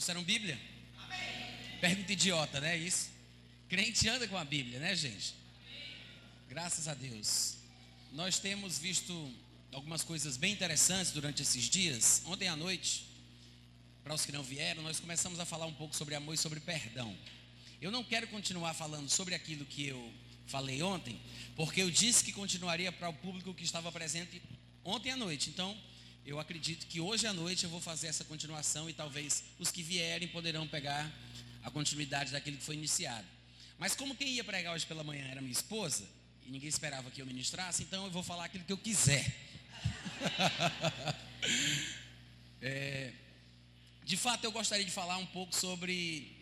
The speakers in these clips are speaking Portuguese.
trouxeram Bíblia? Amém. Pergunta idiota, né? Isso. Crente anda com a Bíblia, né, gente? Amém. Graças a Deus. Nós temos visto algumas coisas bem interessantes durante esses dias. Ontem à noite, para os que não vieram, nós começamos a falar um pouco sobre amor e sobre perdão. Eu não quero continuar falando sobre aquilo que eu falei ontem, porque eu disse que continuaria para o público que estava presente ontem à noite. Então, eu acredito que hoje à noite eu vou fazer essa continuação e talvez os que vierem poderão pegar a continuidade daquilo que foi iniciado. Mas como quem ia pregar hoje pela manhã era minha esposa, e ninguém esperava que eu ministrasse, então eu vou falar aquilo que eu quiser. é, de fato, eu gostaria de falar um pouco sobre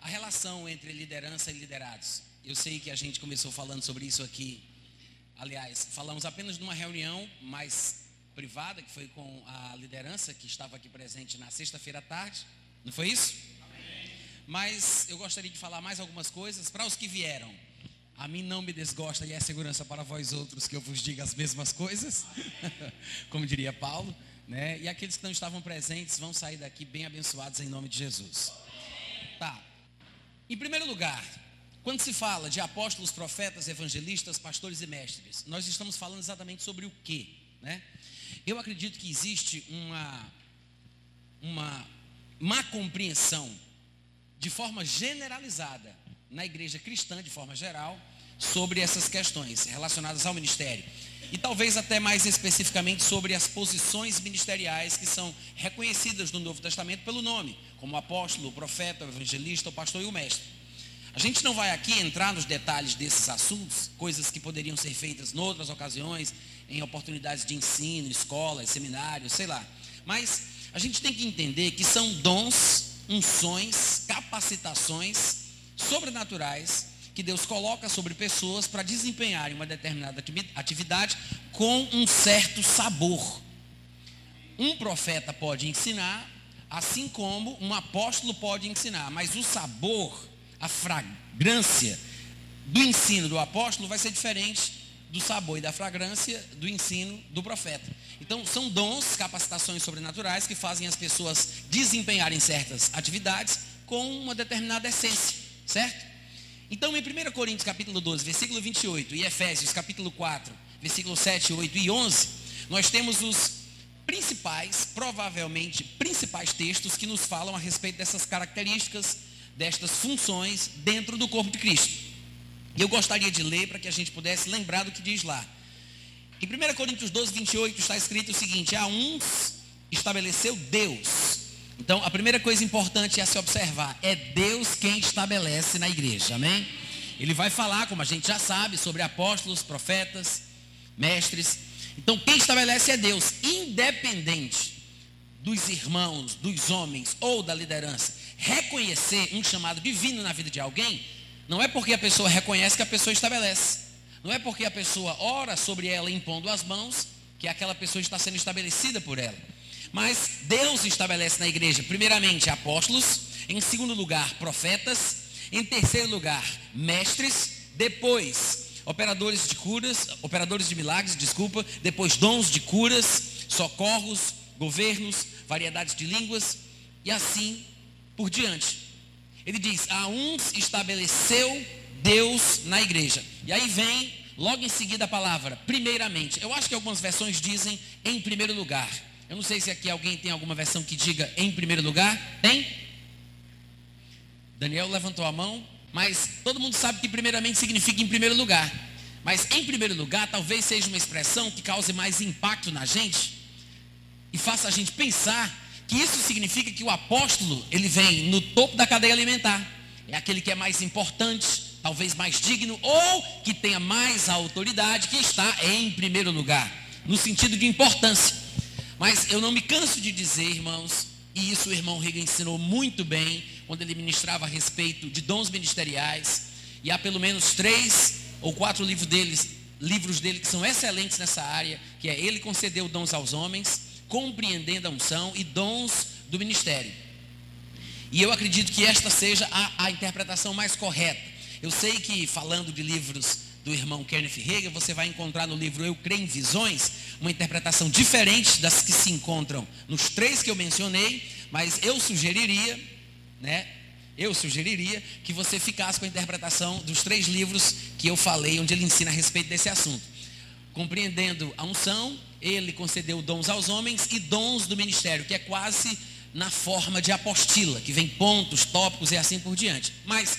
a relação entre liderança e liderados. Eu sei que a gente começou falando sobre isso aqui. Aliás, falamos apenas numa reunião mais privada, que foi com a liderança que estava aqui presente na sexta-feira à tarde. Não foi isso? Mas eu gostaria de falar mais algumas coisas para os que vieram. A mim não me desgosta e é segurança para vós outros que eu vos diga as mesmas coisas, como diria Paulo, né? E aqueles que não estavam presentes vão sair daqui bem abençoados em nome de Jesus. Tá. Em primeiro lugar, quando se fala de apóstolos, profetas, evangelistas, pastores e mestres, nós estamos falando exatamente sobre o quê, né? Eu acredito que existe uma, uma má compreensão de forma generalizada na igreja cristã, de forma geral, sobre essas questões relacionadas ao ministério. E talvez até mais especificamente sobre as posições ministeriais que são reconhecidas no Novo Testamento pelo nome, como apóstolo, profeta, evangelista, o pastor e o mestre. A gente não vai aqui entrar nos detalhes desses assuntos, coisas que poderiam ser feitas em outras ocasiões, em oportunidades de ensino, escolas, seminários, sei lá. Mas a gente tem que entender que são dons, unções, capacitações sobrenaturais que Deus coloca sobre pessoas para desempenharem uma determinada atividade com um certo sabor. Um profeta pode ensinar, assim como um apóstolo pode ensinar, mas o sabor, a fragrância do ensino do apóstolo vai ser diferente do sabor e da fragrância do ensino do profeta. Então, são dons, capacitações sobrenaturais que fazem as pessoas desempenharem certas atividades com uma determinada essência, certo? Então, em 1 Coríntios capítulo 12, versículo 28 e Efésios capítulo 4, versículo 7, 8 e 11, nós temos os principais, provavelmente principais textos que nos falam a respeito dessas características, destas funções dentro do corpo de Cristo. E eu gostaria de ler para que a gente pudesse lembrar do que diz lá. Em 1 Coríntios 12, 28 está escrito o seguinte: A uns estabeleceu Deus. Então, a primeira coisa importante a se observar é Deus quem estabelece na igreja, amém? Ele vai falar, como a gente já sabe, sobre apóstolos, profetas, mestres. Então, quem estabelece é Deus, independente dos irmãos, dos homens ou da liderança. Reconhecer um chamado divino na vida de alguém não é porque a pessoa reconhece que a pessoa estabelece. Não é porque a pessoa ora sobre ela impondo as mãos que aquela pessoa está sendo estabelecida por ela. Mas Deus estabelece na igreja, primeiramente, apóstolos, em segundo lugar, profetas, em terceiro lugar, mestres, depois, operadores de curas, operadores de milagres, desculpa, depois dons de curas, socorros, governos, variedades de línguas e assim por diante. Ele diz: A uns estabeleceu Deus na igreja. E aí vem logo em seguida a palavra, primeiramente. Eu acho que algumas versões dizem em primeiro lugar. Eu não sei se aqui alguém tem alguma versão que diga em primeiro lugar. Tem? Daniel levantou a mão, mas todo mundo sabe que primeiramente significa em primeiro lugar. Mas em primeiro lugar, talvez seja uma expressão que cause mais impacto na gente e faça a gente pensar que isso significa que o apóstolo, ele vem no topo da cadeia alimentar. É aquele que é mais importante, talvez mais digno, ou que tenha mais autoridade, que está em primeiro lugar, no sentido de importância. Mas eu não me canso de dizer, irmãos, e isso o irmão Riga ensinou muito bem, quando ele ministrava a respeito de dons ministeriais, e há pelo menos três ou quatro livros deles, livros dele que são excelentes nessa área, que é Ele concedeu dons aos homens, compreendendo a unção e dons do ministério. E eu acredito que esta seja a, a interpretação mais correta. Eu sei que falando de livros do irmão Kenneth Hagin, você vai encontrar no livro Eu Creio em Visões uma interpretação diferente das que se encontram nos três que eu mencionei, mas eu sugeriria, né? Eu sugeriria que você ficasse com a interpretação dos três livros que eu falei, onde ele ensina a respeito desse assunto. Compreendendo a unção, ele concedeu dons aos homens e dons do ministério, que é quase na forma de apostila, que vem pontos, tópicos e assim por diante. Mas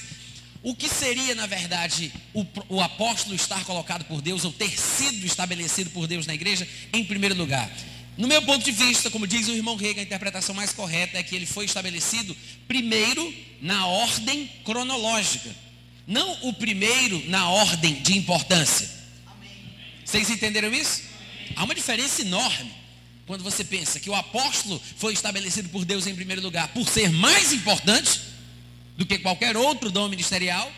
o que seria, na verdade, o, o, apóstolo estar colocado por Deus, ou ter sido estabelecido por Deus na igreja, em primeiro lugar? No meu ponto de vista, como diz o irmão Rega, a interpretação mais correta é que ele foi estabelecido primeiro na ordem cronológica, não o primeiro na ordem de importância. Vocês entenderam isso? Há uma diferença enorme quando você pensa que o apóstolo foi estabelecido por Deus em primeiro lugar por ser mais importante do que qualquer outro dom ministerial,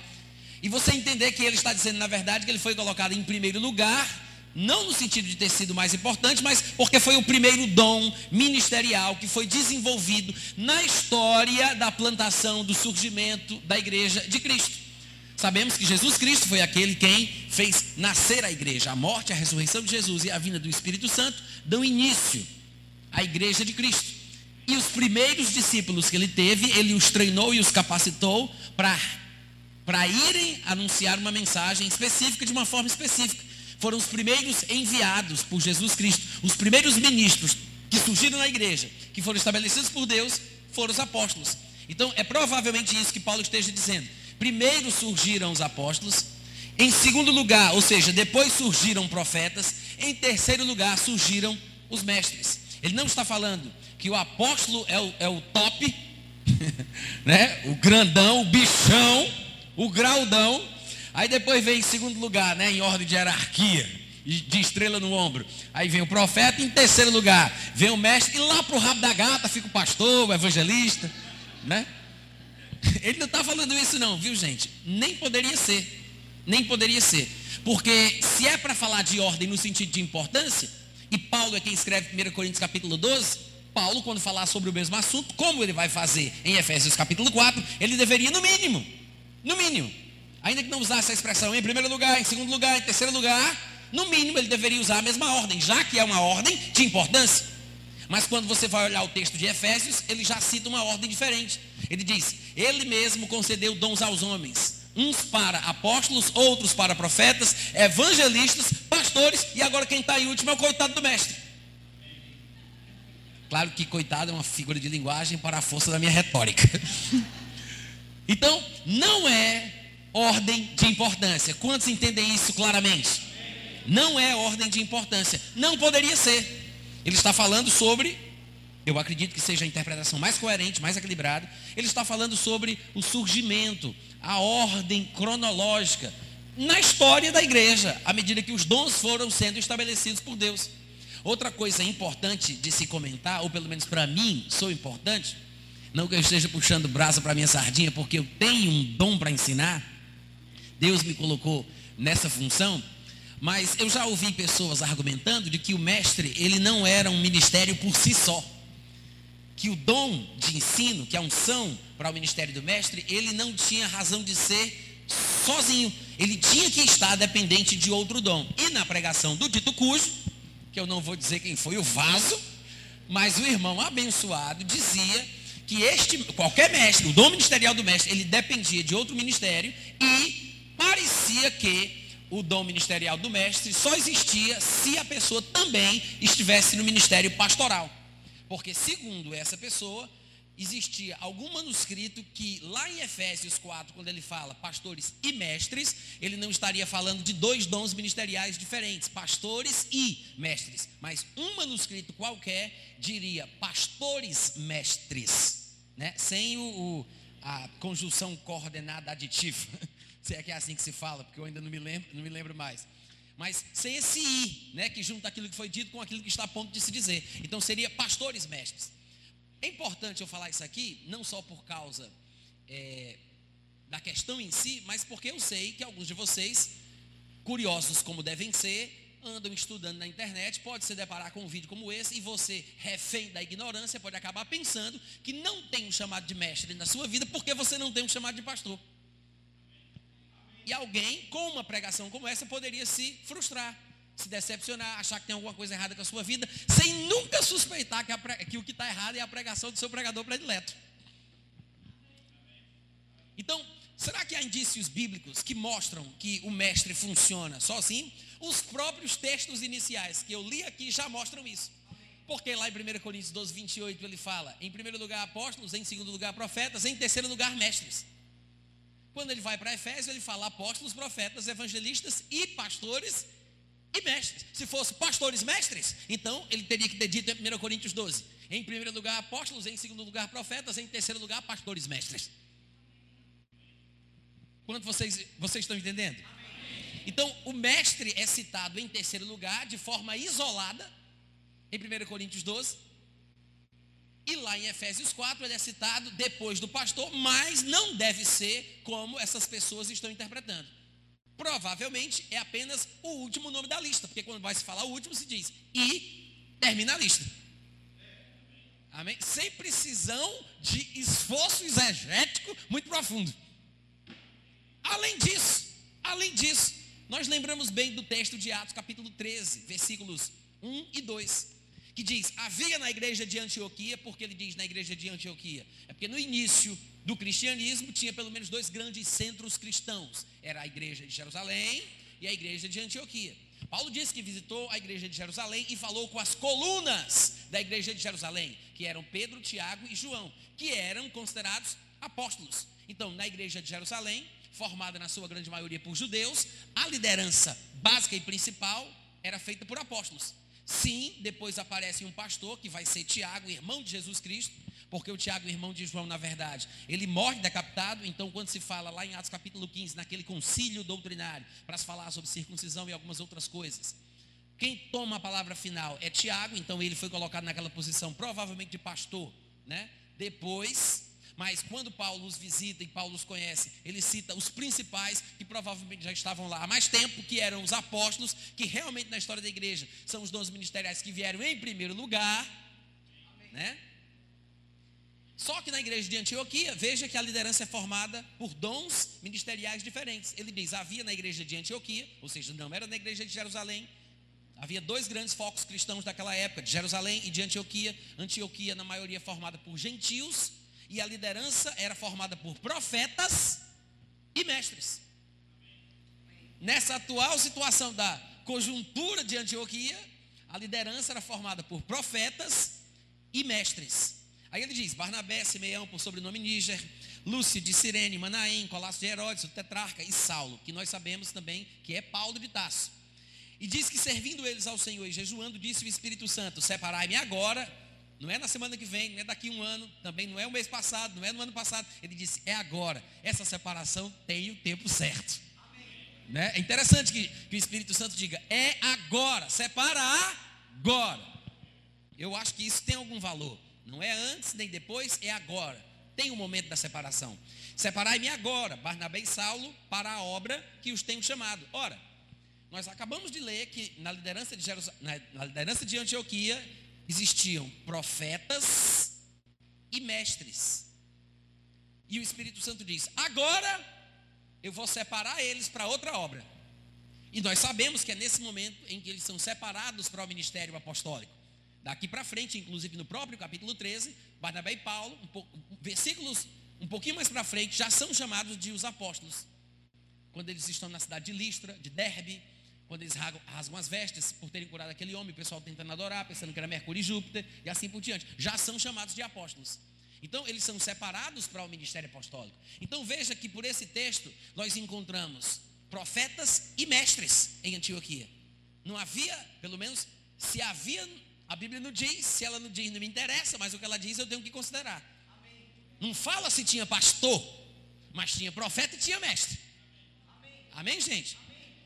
e você entender que ele está dizendo, na verdade, que ele foi colocado em primeiro lugar, não no sentido de ter sido mais importante, mas porque foi o primeiro dom ministerial que foi desenvolvido na história da plantação, do surgimento da igreja de Cristo. Sabemos que Jesus Cristo foi aquele quem fez nascer a igreja. A morte, a ressurreição de Jesus e a vinda do Espírito Santo dão início à igreja de Cristo. E os primeiros discípulos que ele teve, ele os treinou e os capacitou para irem anunciar uma mensagem específica de uma forma específica. Foram os primeiros enviados por Jesus Cristo, os primeiros ministros que surgiram na igreja, que foram estabelecidos por Deus, foram os apóstolos. Então é provavelmente isso que Paulo esteja dizendo. Primeiro surgiram os apóstolos, em segundo lugar, ou seja, depois surgiram profetas, em terceiro lugar surgiram os mestres. Ele não está falando que o apóstolo é o, é o top, né? o grandão, o bichão, o graudão. Aí depois vem em segundo lugar, né? em ordem de hierarquia, de estrela no ombro. Aí vem o profeta, em terceiro lugar vem o mestre, e lá para o rabo da gata fica o pastor, o evangelista. Né? Ele não está falando isso não, viu gente? Nem poderia ser. Nem poderia ser. Porque se é para falar de ordem no sentido de importância, e Paulo é quem escreve 1 Coríntios capítulo 12, Paulo, quando falar sobre o mesmo assunto, como ele vai fazer em Efésios capítulo 4, ele deveria, no mínimo, no mínimo, ainda que não usasse a expressão em primeiro lugar, em segundo lugar, em terceiro lugar, no mínimo ele deveria usar a mesma ordem, já que é uma ordem de importância. Mas quando você vai olhar o texto de Efésios, ele já cita uma ordem diferente. Ele diz: Ele mesmo concedeu dons aos homens, uns para apóstolos, outros para profetas, evangelistas, pastores, e agora quem está em último é o coitado do mestre. Claro que coitado é uma figura de linguagem para a força da minha retórica. Então, não é ordem de importância. Quantos entendem isso claramente? Não é ordem de importância. Não poderia ser. Ele está falando sobre, eu acredito que seja a interpretação mais coerente, mais equilibrada. Ele está falando sobre o surgimento, a ordem cronológica na história da igreja, à medida que os dons foram sendo estabelecidos por Deus. Outra coisa importante de se comentar, ou pelo menos para mim, sou importante, não que eu esteja puxando brasa para minha sardinha, porque eu tenho um dom para ensinar, Deus me colocou nessa função, mas eu já ouvi pessoas argumentando de que o mestre, ele não era um ministério por si só. Que o dom de ensino, que a unção para o ministério do mestre, ele não tinha razão de ser sozinho. Ele tinha que estar dependente de outro dom. E na pregação do dito cujo, que eu não vou dizer quem foi o vaso, mas o irmão abençoado dizia que este, qualquer mestre, o dom ministerial do mestre, ele dependia de outro ministério e parecia que o dom ministerial do mestre só existia se a pessoa também estivesse no ministério pastoral. Porque, segundo essa pessoa, existia algum manuscrito que lá em Efésios 4, quando ele fala pastores e mestres, ele não estaria falando de dois dons ministeriais diferentes, pastores e mestres, mas um manuscrito qualquer diria pastores mestres, né? sem o, o a conjunção coordenada aditiva, se é que é assim que se fala, porque eu ainda não me lembro, não me lembro mais. Mas sem esse i, né, que junta aquilo que foi dito com aquilo que está a ponto de se dizer. Então seria pastores mestres. É importante eu falar isso aqui, não só por causa é, da questão em si, mas porque eu sei que alguns de vocês, curiosos como devem ser, andam estudando na internet, pode se deparar com um vídeo como esse e você, refém da ignorância, pode acabar pensando que não tem um chamado de mestre na sua vida porque você não tem um chamado de pastor. E alguém com uma pregação como essa poderia se frustrar, se decepcionar, achar que tem alguma coisa errada com a sua vida, sem nunca suspeitar que, que o que está errado é a pregação do seu pregador predileto. Então, será que há indícios bíblicos que mostram que o mestre funciona sozinho? Os próprios textos iniciais que eu li aqui já mostram isso. Porque lá em 1 Coríntios 12, 28, ele fala: em primeiro lugar apóstolos, em segundo lugar profetas, em terceiro lugar mestres. Quando ele vai para Efésios, ele fala apóstolos, profetas, evangelistas e pastores e mestres. Se fosse pastores mestres, então ele teria que ter dito em 1 Coríntios 12: em primeiro lugar apóstolos, em segundo lugar profetas, em terceiro lugar pastores mestres. Quanto vocês, vocês estão entendendo? Então, o mestre é citado em terceiro lugar, de forma isolada, em 1 Coríntios 12. E lá em Efésios 4 ele é citado depois do pastor, mas não deve ser como essas pessoas estão interpretando. Provavelmente é apenas o último nome da lista, porque quando vai se falar o último se diz e termina a lista. Amém? Sem precisão de esforço exegético muito profundo. Além disso, além disso, nós lembramos bem do texto de Atos capítulo 13, versículos 1 e 2 que diz: havia na igreja de Antioquia, porque ele diz na igreja de Antioquia? É porque no início do cristianismo tinha pelo menos dois grandes centros cristãos: era a igreja de Jerusalém e a igreja de Antioquia. Paulo disse que visitou a igreja de Jerusalém e falou com as colunas da igreja de Jerusalém, que eram Pedro, Tiago e João, que eram considerados apóstolos. Então, na igreja de Jerusalém, formada na sua grande maioria por judeus, a liderança básica e principal era feita por apóstolos. Sim, depois aparece um pastor que vai ser Tiago, irmão de Jesus Cristo, porque o Tiago, irmão de João, na verdade, ele morre decapitado. Então, quando se fala lá em Atos capítulo 15, naquele concílio doutrinário, para se falar sobre circuncisão e algumas outras coisas, quem toma a palavra final é Tiago, então ele foi colocado naquela posição, provavelmente de pastor, né? Depois mas quando Paulo os visita e Paulo os conhece, ele cita os principais que provavelmente já estavam lá há mais tempo, que eram os apóstolos, que realmente na história da igreja são os dons ministeriais que vieram em primeiro lugar, né? Só que na igreja de Antioquia, veja que a liderança é formada por dons ministeriais diferentes. Ele diz: havia na igreja de Antioquia, ou seja, não era na igreja de Jerusalém, Havia dois grandes focos cristãos daquela época, de Jerusalém e de Antioquia. Antioquia, na maioria, formada por gentios, e a liderança era formada por profetas e mestres. Nessa atual situação da conjuntura de Antioquia, a liderança era formada por profetas e mestres. Aí ele diz: Barnabé, Simeão, por sobrenome Níger, Lúcio de Sirene, Manaém, Colasso de Herodes, o tetrarca e Saulo, que nós sabemos também que é Paulo de Tasso. E diz que servindo eles ao Senhor e jejuando, disse o Espírito Santo: Separai-me agora não é na semana que vem, não é daqui um ano, também não é o mês passado, não é no ano passado. Ele disse: é agora. Essa separação tem o tempo certo. Né? É interessante que, que, o Espírito Santo diga: é agora, separa agora. Eu acho que isso tem algum valor. Não é antes nem depois, é agora. Tem o um momento da separação. Separai-me agora, Barnabé e Saulo, para a obra que os tenho chamado. Ora, nós acabamos de ler que na liderança de, Jerusal... na liderança de Antioquia existiam profetas e mestres. E o Espírito Santo diz: agora eu vou separar eles para outra obra. E nós sabemos que é nesse momento em que eles são separados para o ministério apostólico. Daqui para frente, inclusive no próprio capítulo 13, Barnabé e Paulo, um pouco, versículos um pouquinho mais para frente, já são chamados de os apóstolos. Quando eles estão na cidade de Listra, de Derbe, quando eles rasgam as vestes por terem curado aquele homem, o pessoal tentando adorar, pensando que era Mercúrio e Júpiter, e assim por diante. Já são chamados de apóstolos. Então, eles são separados para o ministério apostólico. Então, veja que por esse texto nós encontramos profetas e mestres em Antioquia. Não havia, pelo menos, se havia, a Bíblia não diz, se ela não diz, não me interessa, mas o que ela diz eu tenho que considerar. Não fala se tinha pastor, mas tinha profeta e tinha mestre. Amém, gente?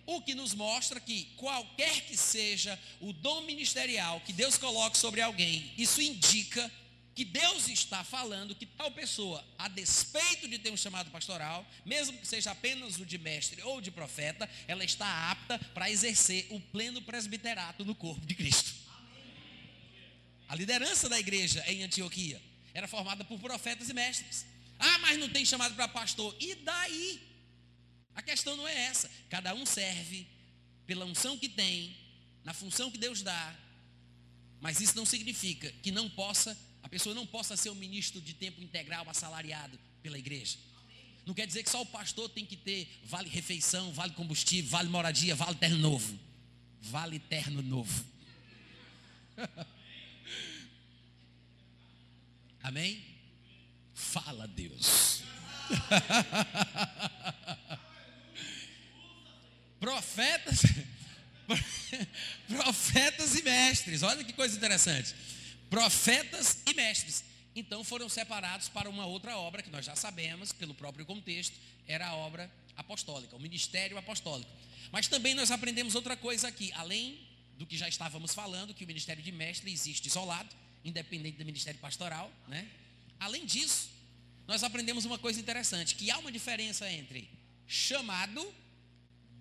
O que nos mostra que qualquer que seja o dom ministerial que Deus coloque sobre alguém, isso indica que Deus está falando que tal pessoa, a despeito de ter um chamado pastoral, mesmo que seja apenas o de mestre ou de profeta, ela está apta para exercer o pleno presbiterato no corpo de Cristo. A liderança da igreja em Antioquia era formada por profetas e mestres. Ah, mas não tem chamado para pastor. E daí? A questão não é essa. Cada um serve pela unção que tem, na função que Deus dá, mas isso não significa que não possa, a pessoa não possa ser um ministro de tempo integral assalariado pela igreja. Não quer dizer que só o pastor tem que ter vale refeição, vale combustível, vale moradia, vale terno novo. Vale terno novo. Amém? Fala Deus. Profetas, profetas e mestres. Olha que coisa interessante. Profetas e mestres. Então foram separados para uma outra obra que nós já sabemos, pelo próprio contexto, era a obra apostólica, o ministério apostólico. Mas também nós aprendemos outra coisa aqui, além do que já estávamos falando, que o ministério de mestre existe isolado, independente do ministério pastoral, né? Além disso, nós aprendemos uma coisa interessante, que há uma diferença entre chamado,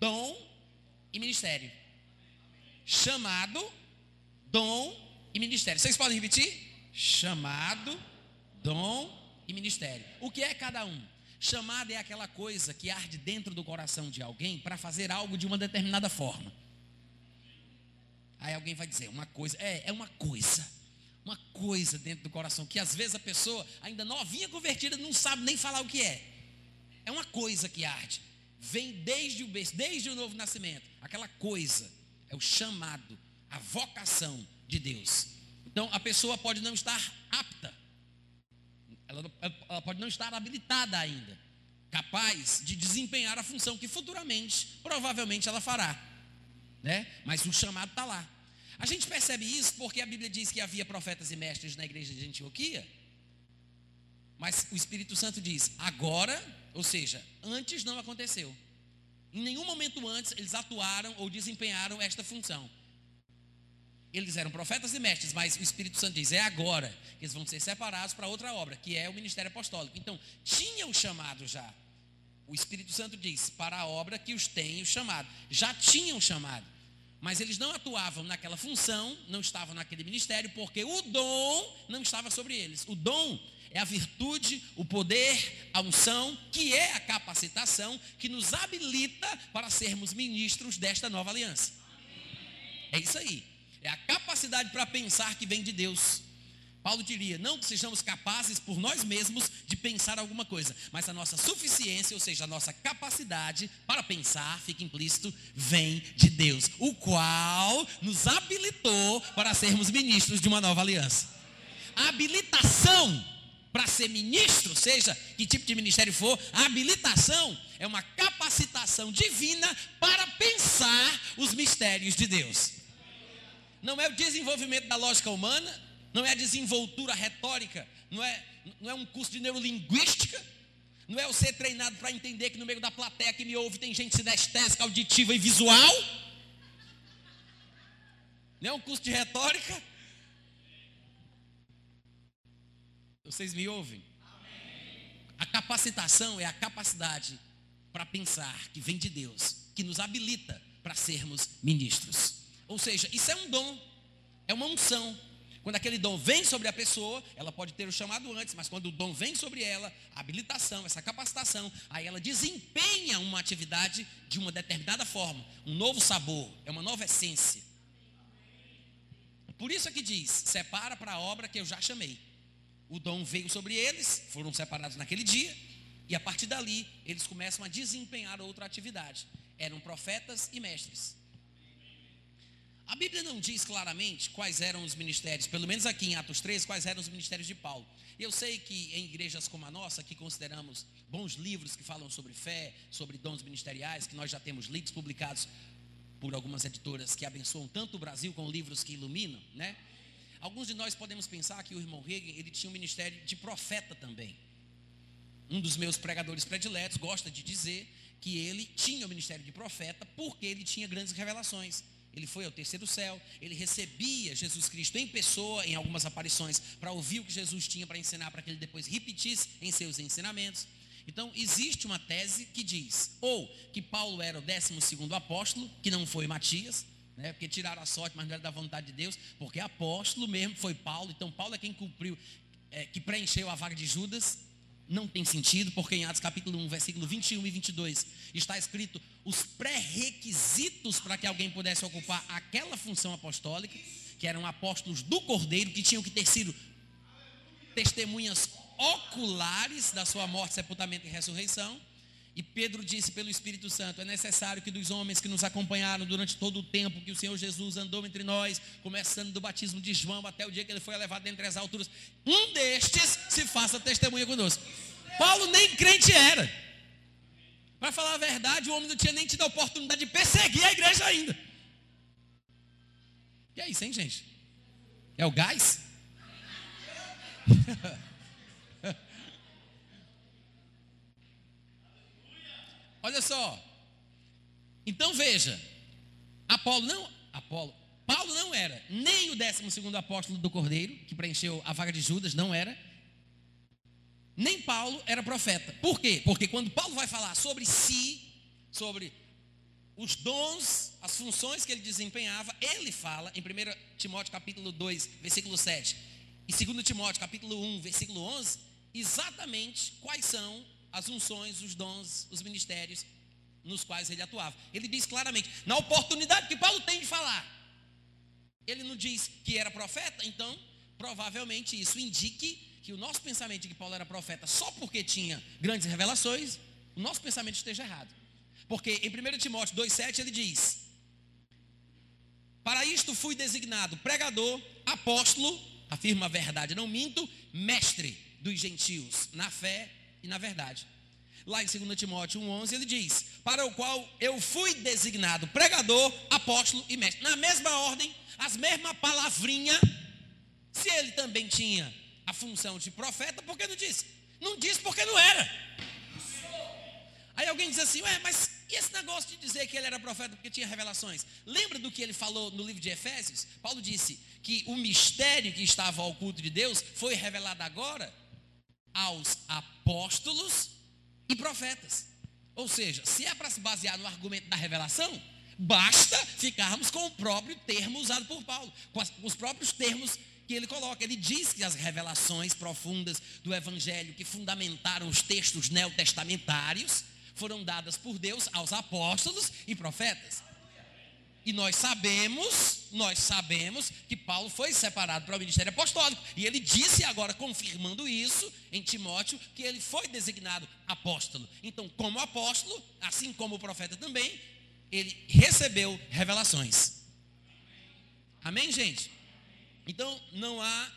dom e ministério. Chamado, dom e ministério. Vocês podem repetir? chamado, dom e ministério. O que é cada um? Chamado é aquela coisa que arde dentro do coração de alguém para fazer algo de uma determinada forma. Aí alguém vai dizer, uma coisa, é, é uma coisa, uma coisa dentro do coração, que às vezes a pessoa, ainda novinha convertida, não sabe nem falar o que é. É uma coisa que arde, vem desde o desde o novo nascimento. Aquela coisa é o chamado, a vocação de Deus. Então a pessoa pode não estar apta, ela, ela pode não estar habilitada ainda, capaz de desempenhar a função que futuramente, provavelmente, ela fará. Né? Mas o chamado está lá. A gente percebe isso porque a Bíblia diz que havia profetas e mestres na igreja de Antioquia, mas o Espírito Santo diz, agora, ou seja, antes não aconteceu. Em nenhum momento antes eles atuaram ou desempenharam esta função. Eles eram profetas e mestres, mas o Espírito Santo diz: é agora que eles vão ser separados para outra obra, que é o ministério apostólico. Então, tinham chamado já. O Espírito Santo diz: para a obra que os tenho chamado. Já tinham chamado, mas eles não atuavam naquela função, não estavam naquele ministério, porque o dom não estava sobre eles. O dom é a virtude, o poder, a unção, que é a capacitação que nos habilita para sermos ministros desta nova aliança. É isso aí. É a capacidade para pensar que vem de Deus. Paulo diria: não que sejamos capazes por nós mesmos de pensar alguma coisa, mas a nossa suficiência, ou seja, a nossa capacidade para pensar, fica implícito, vem de Deus, o qual nos habilitou para sermos ministros de uma nova aliança. A habilitação para ser ministro, seja que tipo de ministério for, a habilitação é uma capacitação divina para pensar os mistérios de Deus não é o desenvolvimento da lógica humana, não é a desenvoltura retórica, não é, não é um curso de neurolinguística, não é eu ser treinado para entender que no meio da plateia que me ouve tem gente sinestésica, auditiva e visual. Não é um curso de retórica. Vocês me ouvem? A capacitação é a capacidade para pensar que vem de Deus, que nos habilita para sermos ministros. Ou seja, isso é um dom, é uma unção. Quando aquele dom vem sobre a pessoa, ela pode ter o chamado antes, mas quando o dom vem sobre ela, a habilitação, essa capacitação, aí ela desempenha uma atividade de uma determinada forma, um novo sabor, é uma nova essência. Por isso é que diz: separa para a obra que eu já chamei. O dom veio sobre eles, foram separados naquele dia, e a partir dali eles começam a desempenhar outra atividade. Eram profetas e mestres. A Bíblia não diz claramente quais eram os ministérios, pelo menos aqui em Atos 3, quais eram os ministérios de Paulo. Eu sei que em igrejas como a nossa, que consideramos bons livros que falam sobre fé, sobre dons ministeriais, que nós já temos lidos publicados por algumas editoras que abençoam tanto o Brasil com livros que iluminam, né? Alguns de nós podemos pensar que o irmão Hegel, ele tinha um ministério de profeta também. Um dos meus pregadores prediletos gosta de dizer que ele tinha o ministério de profeta porque ele tinha grandes revelações. Ele foi ao terceiro céu, ele recebia Jesus Cristo em pessoa, em algumas aparições, para ouvir o que Jesus tinha para ensinar, para que ele depois repetisse em seus ensinamentos. Então, existe uma tese que diz, ou que Paulo era o décimo segundo apóstolo, que não foi Matias, né, porque tiraram a sorte, mas não era da vontade de Deus, porque apóstolo mesmo foi Paulo, então Paulo é quem cumpriu, é, que preencheu a vaga de Judas, não tem sentido, porque em Atos capítulo 1, versículo 21 e 22, está escrito os pré-requisitos para que alguém pudesse ocupar aquela função apostólica, que eram apóstolos do Cordeiro, que tinham que ter sido testemunhas oculares da sua morte, sepultamento e ressurreição. E Pedro disse pelo Espírito Santo: é necessário que dos homens que nos acompanharam durante todo o tempo que o Senhor Jesus andou entre nós, começando do batismo de João até o dia que ele foi elevado entre as alturas, um destes se faça testemunha conosco. Paulo nem crente era. Para falar a verdade, o homem não tinha nem tido a oportunidade de perseguir a igreja ainda. E é isso, hein, gente? É o gás? Olha só. Então veja, Apolo não, Apolo, Paulo não era nem o 12 apóstolo do Cordeiro, que preencheu a vaga de Judas, não era. Nem Paulo era profeta. Por quê? Porque quando Paulo vai falar sobre si, sobre os dons, as funções que ele desempenhava, ele fala em 1 Timóteo capítulo 2, versículo 7, e 2 Timóteo capítulo 1, versículo 11, exatamente quais são as unções, os dons, os ministérios nos quais ele atuava. Ele diz claramente, na oportunidade que Paulo tem de falar, ele não diz que era profeta, então provavelmente isso indique que o nosso pensamento de que Paulo era profeta só porque tinha grandes revelações, o nosso pensamento esteja errado. Porque em 1 Timóteo 2,7 ele diz: Para isto fui designado pregador, apóstolo, afirma a verdade, não minto, mestre dos gentios, na fé e na verdade. Lá em 2 Timóteo 1,11 ele diz: Para o qual eu fui designado pregador, apóstolo e mestre. Na mesma ordem, as mesmas palavrinhas. Se ele também tinha a função de profeta, por que não disse? Não disse porque não era. Aí alguém diz assim: Ué, mas e esse negócio de dizer que ele era profeta porque tinha revelações? Lembra do que ele falou no livro de Efésios? Paulo disse que o mistério que estava ao culto de Deus foi revelado agora aos apóstolos e profetas. Ou seja, se é para se basear no argumento da revelação, basta ficarmos com o próprio termo usado por Paulo, com, com os próprios termos que ele coloca. Ele diz que as revelações profundas do Evangelho que fundamentaram os textos neotestamentários foram dadas por Deus aos apóstolos e profetas. E nós sabemos, nós sabemos que Paulo foi separado para o ministério apostólico. E ele disse agora, confirmando isso em Timóteo, que ele foi designado apóstolo. Então, como apóstolo, assim como o profeta também, ele recebeu revelações. Amém, gente? Então, não há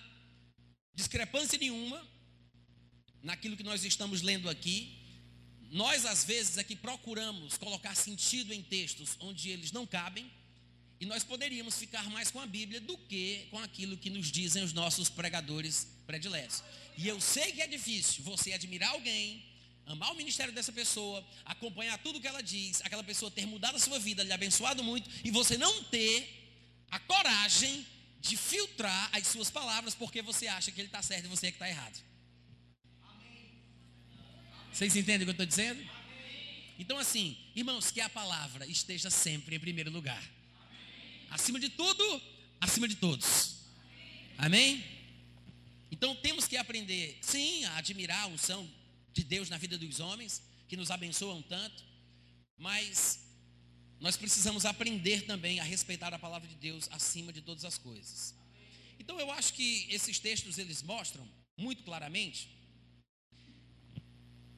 discrepância nenhuma naquilo que nós estamos lendo aqui nós, às vezes, aqui procuramos colocar sentido em textos onde eles não cabem, e nós poderíamos ficar mais com a Bíblia do que com aquilo que nos dizem os nossos pregadores prediletos. E eu sei que é difícil você admirar alguém, amar o ministério dessa pessoa, acompanhar tudo que ela diz, aquela pessoa ter mudado a sua vida, lhe abençoado muito, e você não ter a coragem de filtrar as suas palavras porque você acha que ele está certo e você é que está errado. Vocês entendem o que eu estou dizendo? Então, assim, irmãos, que a palavra esteja sempre em primeiro lugar. Acima de tudo, acima de todos. Amém? Então temos que aprender, sim, a admirar a unção de Deus na vida dos homens, que nos abençoam tanto, mas nós precisamos aprender também a respeitar a palavra de Deus acima de todas as coisas. Então eu acho que esses textos eles mostram muito claramente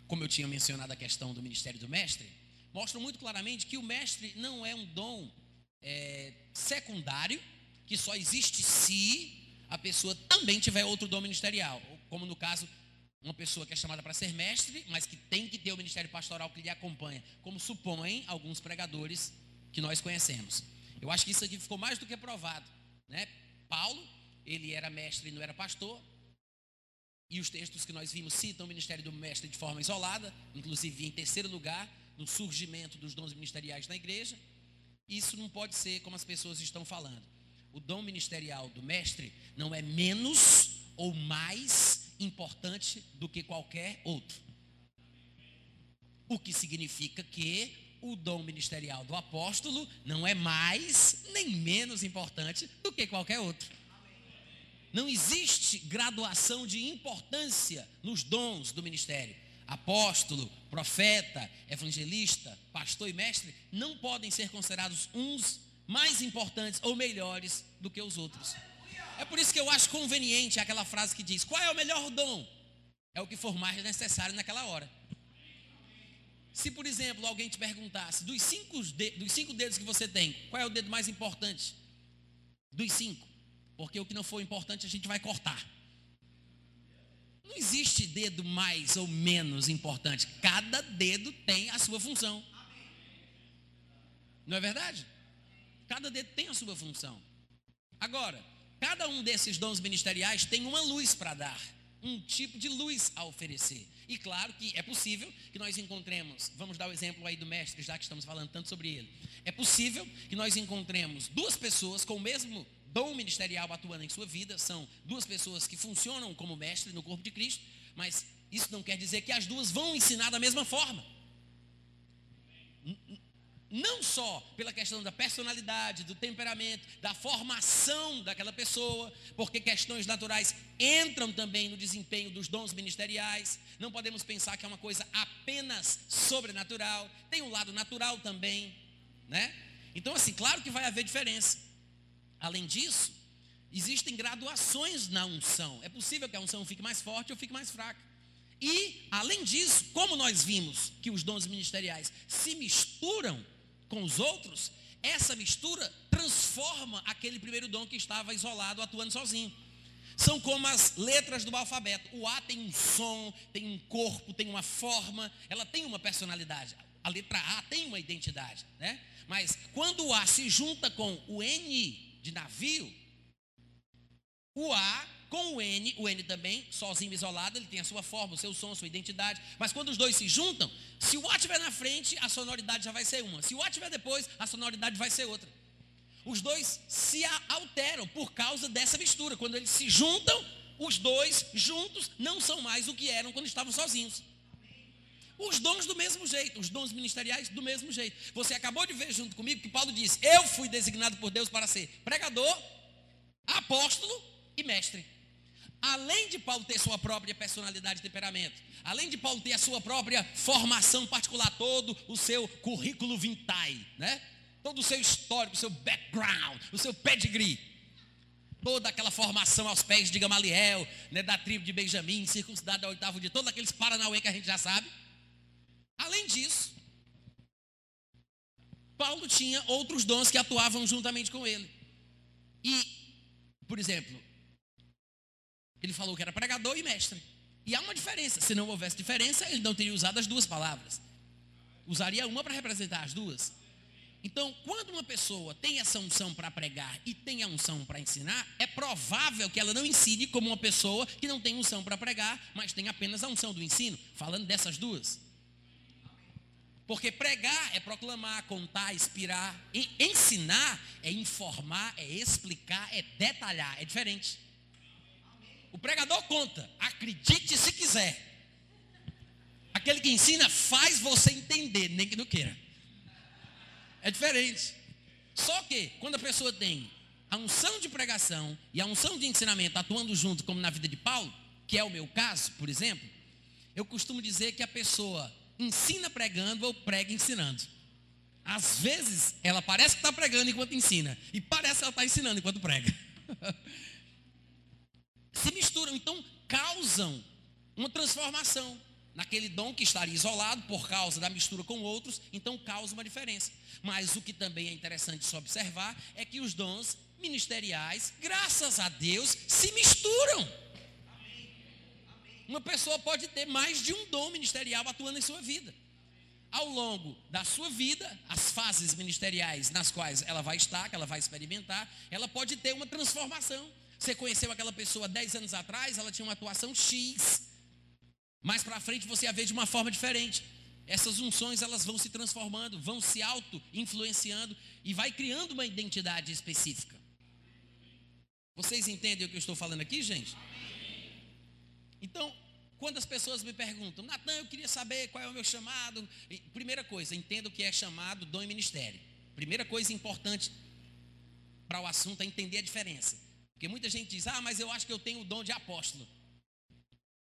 como eu tinha mencionado a questão do ministério do mestre, mostram muito claramente que o mestre não é um dom é, secundário, que só existe se a pessoa também tiver outro dom ministerial, como no caso uma pessoa que é chamada para ser mestre, mas que tem que ter o ministério pastoral que lhe acompanha, como supõem alguns pregadores que nós conhecemos. Eu acho que isso aqui ficou mais do que provado, né? Paulo, ele era mestre e não era pastor, e os textos que nós vimos citam o ministério do mestre de forma isolada, inclusive em terceiro lugar, no surgimento dos dons ministeriais na igreja. Isso não pode ser como as pessoas estão falando. O dom ministerial do mestre não é menos ou mais importante do que qualquer outro. O que significa que o dom ministerial do apóstolo não é mais nem menos importante do que qualquer outro. Não existe graduação de importância nos dons do ministério. Apóstolo, profeta, evangelista, pastor e mestre não podem ser considerados uns mais importantes ou melhores do que os outros. É por isso que eu acho conveniente aquela frase que diz: qual é o melhor dom? É o que for mais necessário naquela hora. Se, por exemplo, alguém te perguntasse, dos cinco, dos cinco dedos que você tem, qual é o dedo mais importante? Dos cinco. Porque o que não for importante a gente vai cortar. Não existe dedo mais ou menos importante. Cada dedo tem a sua função. Não é verdade? Cada dedo tem a sua função. Agora, cada um desses dons ministeriais tem uma luz para dar, um tipo de luz a oferecer. E claro que é possível que nós encontremos, vamos dar o exemplo aí do mestre, já que estamos falando tanto sobre ele. É possível que nós encontremos duas pessoas com o mesmo dom ministerial atuando em sua vida, são duas pessoas que funcionam como mestre no corpo de Cristo, mas isso não quer dizer que as duas vão ensinar da mesma forma. Não só pela questão da personalidade, do temperamento, da formação daquela pessoa, porque questões naturais entram também no desempenho dos dons ministeriais. Não podemos pensar que é uma coisa apenas sobrenatural, tem um lado natural também, né? Então, assim, claro que vai haver diferença. Além disso, existem graduações na unção. É possível que a unção fique mais forte ou fique mais fraca. E, além disso, como nós vimos que os dons ministeriais se misturam com os outros, essa mistura transforma aquele primeiro dom que estava isolado, atuando sozinho. São como as letras do alfabeto. O A tem um som, tem um corpo, tem uma forma, ela tem uma personalidade. A letra A tem uma identidade, né? Mas quando o A se junta com o N de navio, o A com o N, o N também, sozinho, isolado, ele tem a sua forma, o seu som, sua identidade. Mas quando os dois se juntam, se o A estiver na frente, a sonoridade já vai ser uma. Se o A estiver depois, a sonoridade vai ser outra. Os dois se alteram por causa dessa mistura. Quando eles se juntam, os dois juntos não são mais o que eram quando estavam sozinhos. Os dons do mesmo jeito, os dons ministeriais do mesmo jeito. Você acabou de ver junto comigo que Paulo disse: Eu fui designado por Deus para ser pregador, apóstolo e mestre. Além de Paulo ter sua própria personalidade e temperamento, além de Paulo ter a sua própria formação particular, todo o seu currículo vitae, né? Todo o seu histórico, o seu background, o seu pedigree, toda aquela formação aos pés de Gamaliel, né, da tribo de Benjamim, circuncidado ao oitavo dia, todos aqueles paranauê que a gente já sabe. Além disso, Paulo tinha outros dons que atuavam juntamente com ele. E, por exemplo, ele falou que era pregador e mestre. E há uma diferença. Se não houvesse diferença, ele não teria usado as duas palavras. Usaria uma para representar as duas. Então, quando uma pessoa tem essa unção para pregar e tem a unção para ensinar, é provável que ela não ensine como uma pessoa que não tem unção para pregar, mas tem apenas a unção do ensino. Falando dessas duas. Porque pregar é proclamar, contar, inspirar. E ensinar é informar, é explicar, é detalhar. É diferente. O pregador conta, acredite se quiser. Aquele que ensina faz você entender, nem que não queira. É diferente. Só que quando a pessoa tem a unção de pregação e a unção de ensinamento atuando junto, como na vida de Paulo, que é o meu caso, por exemplo, eu costumo dizer que a pessoa ensina pregando ou prega ensinando. Às vezes, ela parece que está pregando enquanto ensina, e parece que ela está ensinando enquanto prega. Se misturam, então causam uma transformação naquele dom que estaria isolado por causa da mistura com outros, então causa uma diferença. Mas o que também é interessante se observar é que os dons ministeriais, graças a Deus, se misturam. Uma pessoa pode ter mais de um dom ministerial atuando em sua vida. Ao longo da sua vida, as fases ministeriais nas quais ela vai estar, que ela vai experimentar, ela pode ter uma transformação. Você conheceu aquela pessoa 10 anos atrás, ela tinha uma atuação X. Mais para frente você a vê de uma forma diferente. Essas unções elas vão se transformando, vão se auto-influenciando e vai criando uma identidade específica. Vocês entendem o que eu estou falando aqui, gente? Então, quando as pessoas me perguntam, Natan, eu queria saber qual é o meu chamado. Primeira coisa, entenda o que é chamado, dom e ministério. Primeira coisa importante para o assunto é entender a diferença. Porque muita gente diz: "Ah, mas eu acho que eu tenho o dom de apóstolo".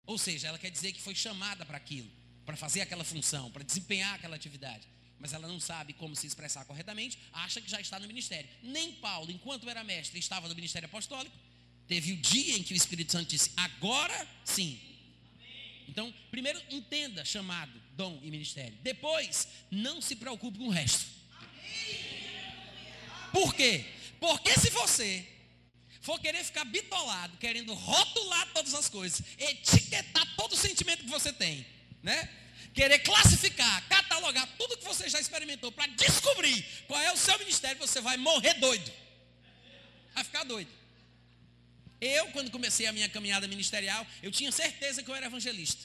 Ou seja, ela quer dizer que foi chamada para aquilo, para fazer aquela função, para desempenhar aquela atividade. Mas ela não sabe como se expressar corretamente, acha que já está no ministério. Nem Paulo, enquanto era mestre, estava no ministério apostólico. Teve o dia em que o Espírito Santo disse: agora sim. Então, primeiro, entenda chamado, dom e ministério. Depois, não se preocupe com o resto. Por quê? Porque se você for querer ficar bitolado, querendo rotular todas as coisas, etiquetar todo o sentimento que você tem, né? Querer classificar, catalogar tudo que você já experimentou para descobrir qual é o seu ministério, você vai morrer doido. Vai ficar doido. Eu, quando comecei a minha caminhada ministerial, eu tinha certeza que eu era evangelista.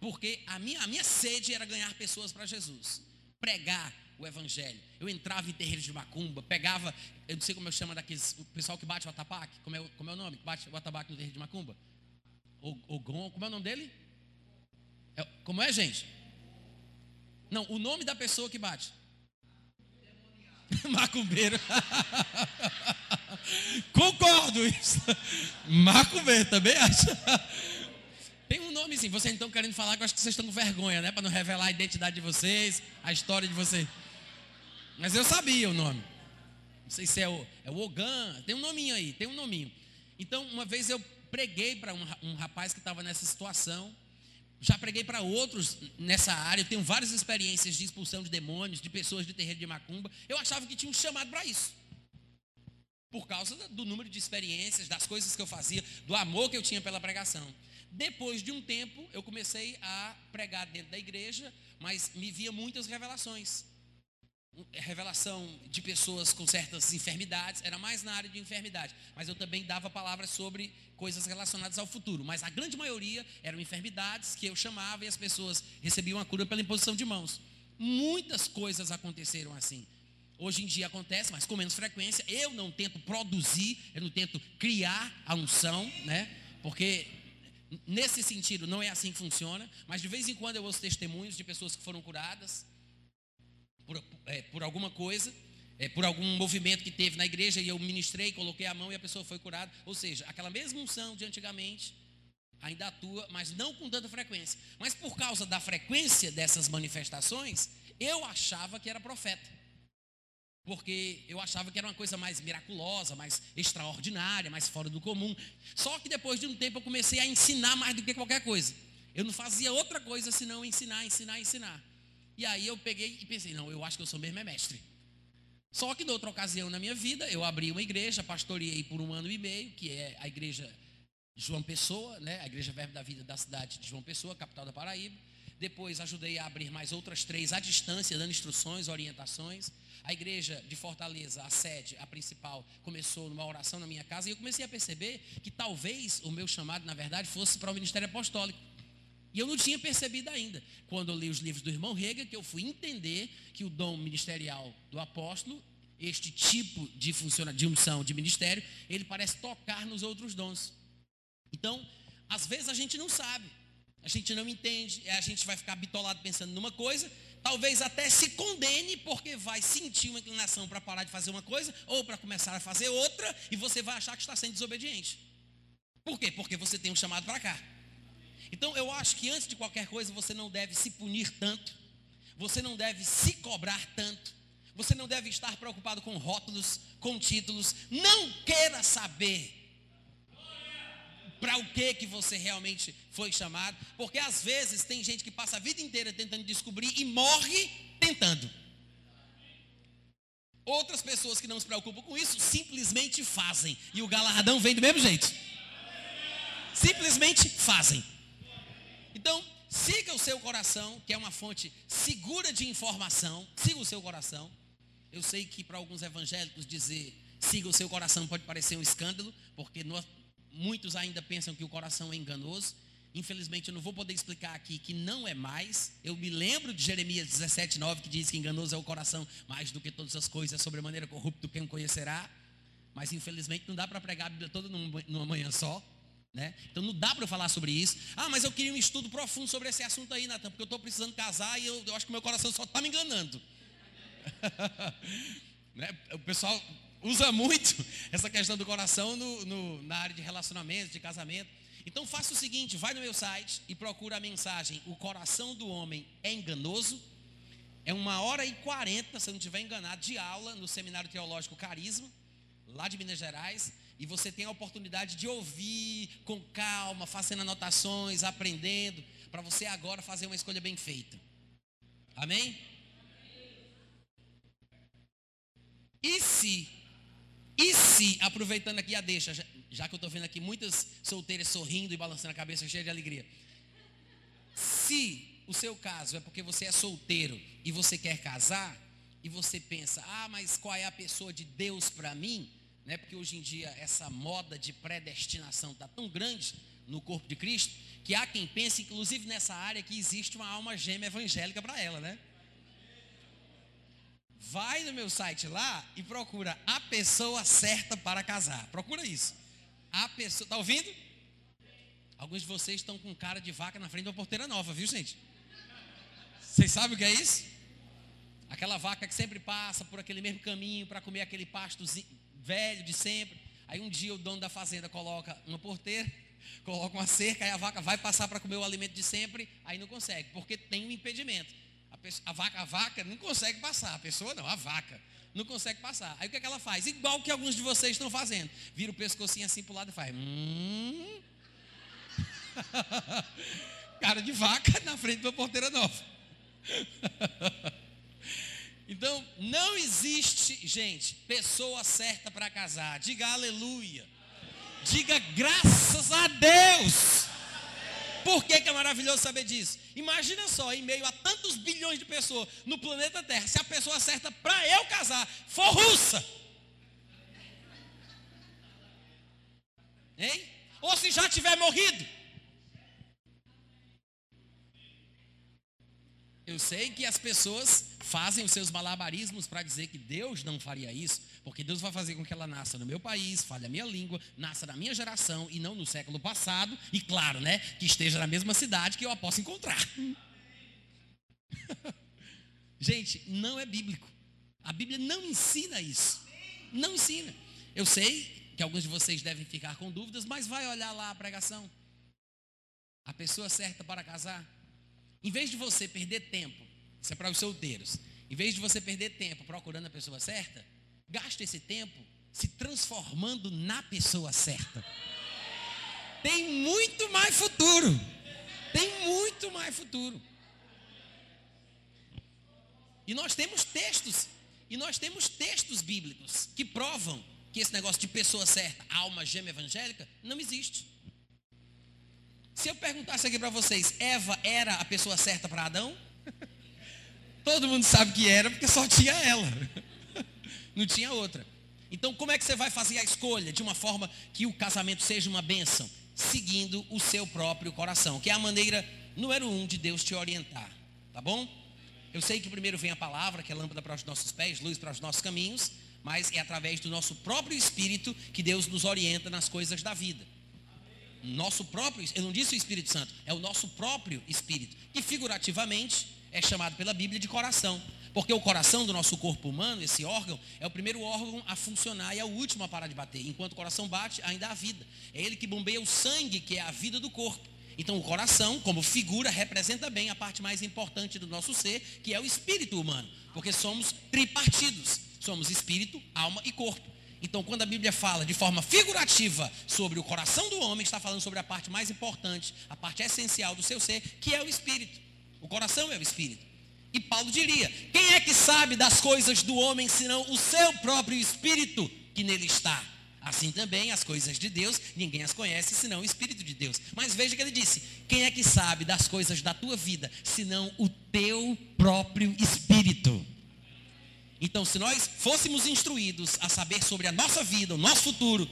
Porque a minha, a minha sede era ganhar pessoas para Jesus. Pregar o evangelho. Eu entrava em terreiros de macumba, pegava, eu não sei como eu chamo daqueles, o pessoal que bate o atabaque, como é, como é o nome? Que bate o atabaque no terreiro de macumba? O, o Gon, como é o nome dele? É, como é, gente? Não, o nome da pessoa que bate. Macumbeiro. Concordo isso. Macumbeiro também acho. Tem um nome sim. Vocês estão querendo falar que eu acho que vocês estão com vergonha, né? Para não revelar a identidade de vocês, a história de vocês. Mas eu sabia o nome. Não sei se é o, é o Ogan. Tem um nominho aí, tem um nominho. Então, uma vez eu preguei para um, um rapaz que estava nessa situação. Já preguei para outros nessa área. Eu tenho várias experiências de expulsão de demônios, de pessoas de terreiro de macumba. Eu achava que tinha um chamado para isso. Por causa do número de experiências, das coisas que eu fazia, do amor que eu tinha pela pregação. Depois de um tempo, eu comecei a pregar dentro da igreja, mas me via muitas revelações revelação de pessoas com certas enfermidades, era mais na área de enfermidade, mas eu também dava palavras sobre coisas relacionadas ao futuro, mas a grande maioria eram enfermidades que eu chamava e as pessoas recebiam a cura pela imposição de mãos. Muitas coisas aconteceram assim. Hoje em dia acontece, mas com menos frequência. Eu não tento produzir, eu não tento criar a unção, né? Porque nesse sentido não é assim que funciona, mas de vez em quando eu ouço testemunhos de pessoas que foram curadas por, é, por alguma coisa, é, por algum movimento que teve na igreja e eu ministrei, coloquei a mão e a pessoa foi curada. Ou seja, aquela mesma unção de antigamente ainda atua, mas não com tanta frequência. Mas por causa da frequência dessas manifestações, eu achava que era profeta. Porque eu achava que era uma coisa mais miraculosa, mais extraordinária, mais fora do comum. Só que depois de um tempo eu comecei a ensinar mais do que qualquer coisa. Eu não fazia outra coisa senão ensinar, ensinar, ensinar. E aí eu peguei e pensei, não, eu acho que eu sou mesmo é mestre. Só que, noutra ocasião na minha vida, eu abri uma igreja, pastoreei por um ano e meio, que é a igreja João Pessoa, né? a igreja Verbo da Vida da cidade de João Pessoa, capital da Paraíba. Depois ajudei a abrir mais outras três à distância, dando instruções, orientações. A igreja de Fortaleza, a sede, a principal, começou numa oração na minha casa e eu comecei a perceber que talvez o meu chamado, na verdade, fosse para o ministério apostólico. E eu não tinha percebido ainda. Quando eu li os livros do irmão Rega, que eu fui entender que o dom ministerial do apóstolo, este tipo de funciona de unção de ministério, ele parece tocar nos outros dons. Então, às vezes a gente não sabe, a gente não entende, a gente vai ficar bitolado pensando numa coisa, talvez até se condene porque vai sentir uma inclinação para parar de fazer uma coisa ou para começar a fazer outra e você vai achar que está sendo desobediente. Por quê? Porque você tem um chamado para cá. Então eu acho que antes de qualquer coisa você não deve se punir tanto, você não deve se cobrar tanto, você não deve estar preocupado com rótulos, com títulos. Não queira saber para o que que você realmente foi chamado, porque às vezes tem gente que passa a vida inteira tentando descobrir e morre tentando. Outras pessoas que não se preocupam com isso simplesmente fazem e o galardão vem do mesmo jeito. Simplesmente fazem. Então, siga o seu coração, que é uma fonte segura de informação. Siga o seu coração. Eu sei que para alguns evangélicos dizer siga o seu coração pode parecer um escândalo, porque nós, muitos ainda pensam que o coração é enganoso. Infelizmente, eu não vou poder explicar aqui que não é mais. Eu me lembro de Jeremias 17, 9, que diz que enganoso é o coração mais do que todas as coisas, sobre maneira corrupto quem o conhecerá. Mas infelizmente não dá para pregar a Bíblia toda numa manhã só. Né? Então não dá para eu falar sobre isso. Ah, mas eu queria um estudo profundo sobre esse assunto aí, Natan, porque eu estou precisando casar e eu, eu, acho que meu coração só está me enganando. né? O pessoal usa muito essa questão do coração no, no, na área de relacionamento, de casamento. Então faça o seguinte: vai no meu site e procura a mensagem O coração do homem é enganoso. É uma hora e quarenta, se eu não estiver enganado, de aula no Seminário Teológico Carisma, lá de Minas Gerais. E você tem a oportunidade de ouvir com calma, fazendo anotações, aprendendo, para você agora fazer uma escolha bem feita. Amém? E se, e se, aproveitando aqui a deixa, já, já que eu estou vendo aqui muitas solteiras sorrindo e balançando a cabeça cheia de alegria. Se o seu caso é porque você é solteiro e você quer casar, e você pensa, ah, mas qual é a pessoa de Deus para mim? Né? Porque hoje em dia essa moda de predestinação está tão grande no corpo de Cristo, que há quem pense, inclusive nessa área, que existe uma alma gêmea evangélica para ela, né? Vai no meu site lá e procura a pessoa certa para casar. Procura isso. A pessoa, tá ouvindo? Alguns de vocês estão com cara de vaca na frente de uma porteira nova, viu, gente? Vocês sabem o que é isso? Aquela vaca que sempre passa por aquele mesmo caminho para comer aquele pasto velho de sempre. Aí um dia o dono da fazenda coloca uma porteira, coloca uma cerca, aí a vaca vai passar para comer o alimento de sempre, aí não consegue, porque tem um impedimento. A, pessoa, a, vaca, a vaca não consegue passar, a pessoa não, a vaca não consegue passar. Aí o que, é que ela faz? Igual que alguns de vocês estão fazendo. Vira o pescocinho assim para o lado e faz. Hum. Cara de vaca na frente de uma porteira nova. então, não existe, gente, pessoa certa para casar. Diga aleluia. Diga graças a Deus. Por que, que, é maravilhoso saber disso? Imagina só, em meio a tantos bilhões de pessoas no planeta Terra, se a pessoa certa para eu casar for russa. Hein? Ou se já tiver morrido. Eu sei que as pessoas fazem os seus malabarismos para dizer que Deus não faria isso, porque Deus vai fazer com que ela nasça no meu país, fale a minha língua, nasça na minha geração e não no século passado, e claro, né, que esteja na mesma cidade que eu a possa encontrar. Gente, não é bíblico. A Bíblia não ensina isso. Não ensina. Eu sei que alguns de vocês devem ficar com dúvidas, mas vai olhar lá a pregação. A pessoa certa para casar em vez de você perder tempo, isso é para os solteiros, em vez de você perder tempo procurando a pessoa certa, gaste esse tempo se transformando na pessoa certa. Tem muito mais futuro. Tem muito mais futuro. E nós temos textos, e nós temos textos bíblicos que provam que esse negócio de pessoa certa, alma gêmea evangélica, não existe. Se eu perguntasse aqui para vocês, Eva era a pessoa certa para Adão? Todo mundo sabe que era, porque só tinha ela. Não tinha outra. Então, como é que você vai fazer a escolha de uma forma que o casamento seja uma bênção? Seguindo o seu próprio coração, que é a maneira número um de Deus te orientar. Tá bom? Eu sei que primeiro vem a palavra, que é lâmpada para os nossos pés, luz para os nossos caminhos, mas é através do nosso próprio espírito que Deus nos orienta nas coisas da vida nosso próprio, eu não disse o Espírito Santo, é o nosso próprio Espírito, que figurativamente é chamado pela Bíblia de coração. Porque o coração do nosso corpo humano, esse órgão, é o primeiro órgão a funcionar e é o último a parar de bater. Enquanto o coração bate, ainda há vida. É ele que bombeia o sangue, que é a vida do corpo. Então, o coração, como figura, representa bem a parte mais importante do nosso ser, que é o espírito humano. Porque somos tripartidos: somos espírito, alma e corpo. Então, quando a Bíblia fala de forma figurativa sobre o coração do homem, está falando sobre a parte mais importante, a parte essencial do seu ser, que é o espírito. O coração é o espírito. E Paulo diria: quem é que sabe das coisas do homem senão o seu próprio espírito que nele está? Assim também as coisas de Deus, ninguém as conhece senão o Espírito de Deus. Mas veja que ele disse: quem é que sabe das coisas da tua vida senão o teu próprio espírito? Então, se nós fôssemos instruídos a saber sobre a nossa vida, o nosso futuro,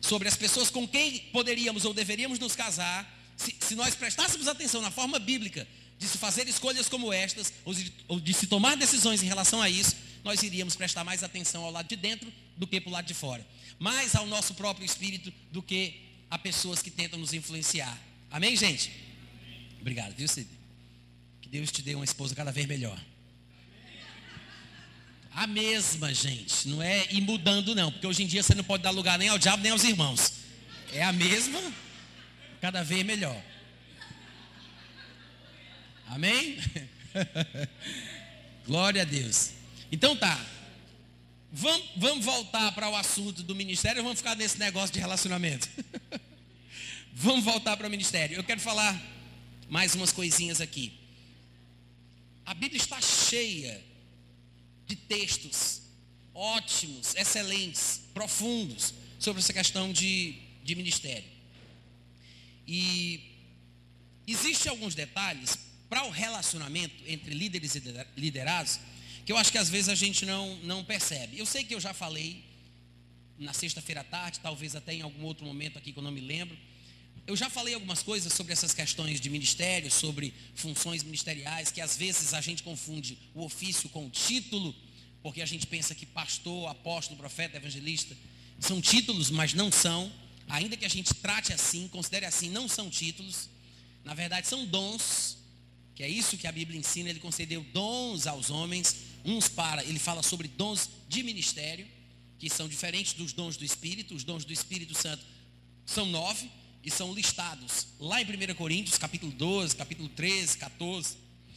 sobre as pessoas com quem poderíamos ou deveríamos nos casar, se, se nós prestássemos atenção na forma bíblica de se fazer escolhas como estas, ou de, ou de se tomar decisões em relação a isso, nós iríamos prestar mais atenção ao lado de dentro do que para o lado de fora. Mais ao nosso próprio espírito do que a pessoas que tentam nos influenciar. Amém, gente? Obrigado, viu, Cid? Que Deus te dê uma esposa cada vez melhor. A mesma, gente. Não é ir mudando, não. Porque hoje em dia você não pode dar lugar nem ao diabo, nem aos irmãos. É a mesma, cada vez melhor. Amém? Glória a Deus. Então tá. Vamos, vamos voltar para o assunto do ministério ou vamos ficar nesse negócio de relacionamento? vamos voltar para o ministério. Eu quero falar mais umas coisinhas aqui. A Bíblia está cheia de textos ótimos, excelentes, profundos sobre essa questão de, de ministério. E existem alguns detalhes para o relacionamento entre líderes e liderados que eu acho que às vezes a gente não, não percebe. Eu sei que eu já falei na sexta-feira à tarde, talvez até em algum outro momento aqui que eu não me lembro. Eu já falei algumas coisas sobre essas questões de ministério, sobre funções ministeriais, que às vezes a gente confunde o ofício com o título, porque a gente pensa que pastor, apóstolo, profeta, evangelista são títulos, mas não são. Ainda que a gente trate assim, considere assim, não são títulos. Na verdade, são dons, que é isso que a Bíblia ensina. Ele concedeu dons aos homens, uns para, ele fala sobre dons de ministério, que são diferentes dos dons do Espírito. Os dons do Espírito Santo são nove e são listados lá em 1 Coríntios, capítulo 12, capítulo 13, 14.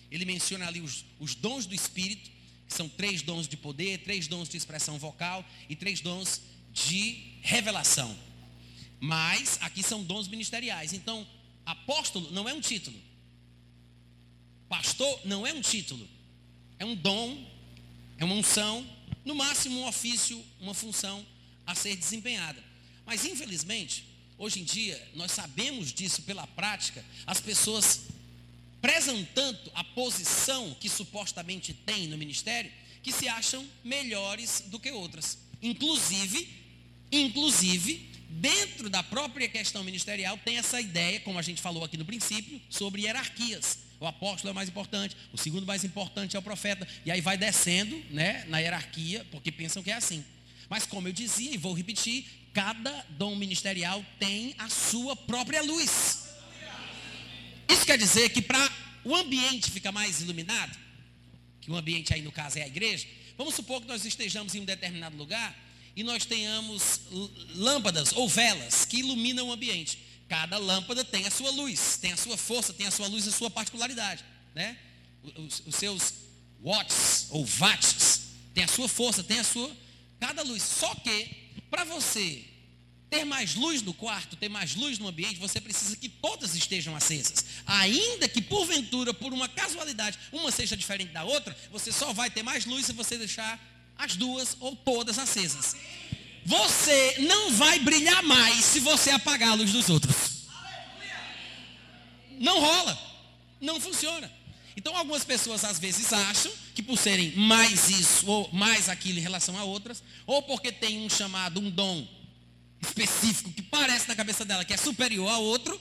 Ele menciona ali os, os dons do Espírito, que são três dons de poder, três dons de expressão vocal e três dons de revelação. Mas aqui são dons ministeriais. Então, apóstolo não é um título. Pastor não é um título. É um dom, é uma unção, no máximo um ofício, uma função a ser desempenhada. Mas infelizmente, Hoje em dia, nós sabemos disso pela prática, as pessoas prezam tanto a posição que supostamente têm no ministério, que se acham melhores do que outras. Inclusive, inclusive, dentro da própria questão ministerial, tem essa ideia, como a gente falou aqui no princípio, sobre hierarquias. O apóstolo é o mais importante, o segundo mais importante é o profeta, e aí vai descendo, né, na hierarquia, porque pensam que é assim. Mas como eu dizia e vou repetir, cada dom ministerial tem a sua própria luz. Isso quer dizer que para o ambiente ficar mais iluminado, que o ambiente aí no caso é a igreja, vamos supor que nós estejamos em um determinado lugar e nós tenhamos lâmpadas ou velas que iluminam o ambiente. Cada lâmpada tem a sua luz, tem a sua força, tem a sua luz a sua particularidade, né? Os, os seus watts ou watts tem a sua força, tem a sua cada luz. Só que para você ter mais luz no quarto, ter mais luz no ambiente, você precisa que todas estejam acesas. Ainda que porventura, por uma casualidade, uma seja diferente da outra, você só vai ter mais luz se você deixar as duas ou todas acesas. Você não vai brilhar mais se você apagar a luz dos outros. Não rola. Não funciona. Então algumas pessoas às vezes acham que por serem mais isso ou mais aquilo em relação a outras, ou porque tem um chamado, um dom específico que parece na cabeça dela que é superior a outro,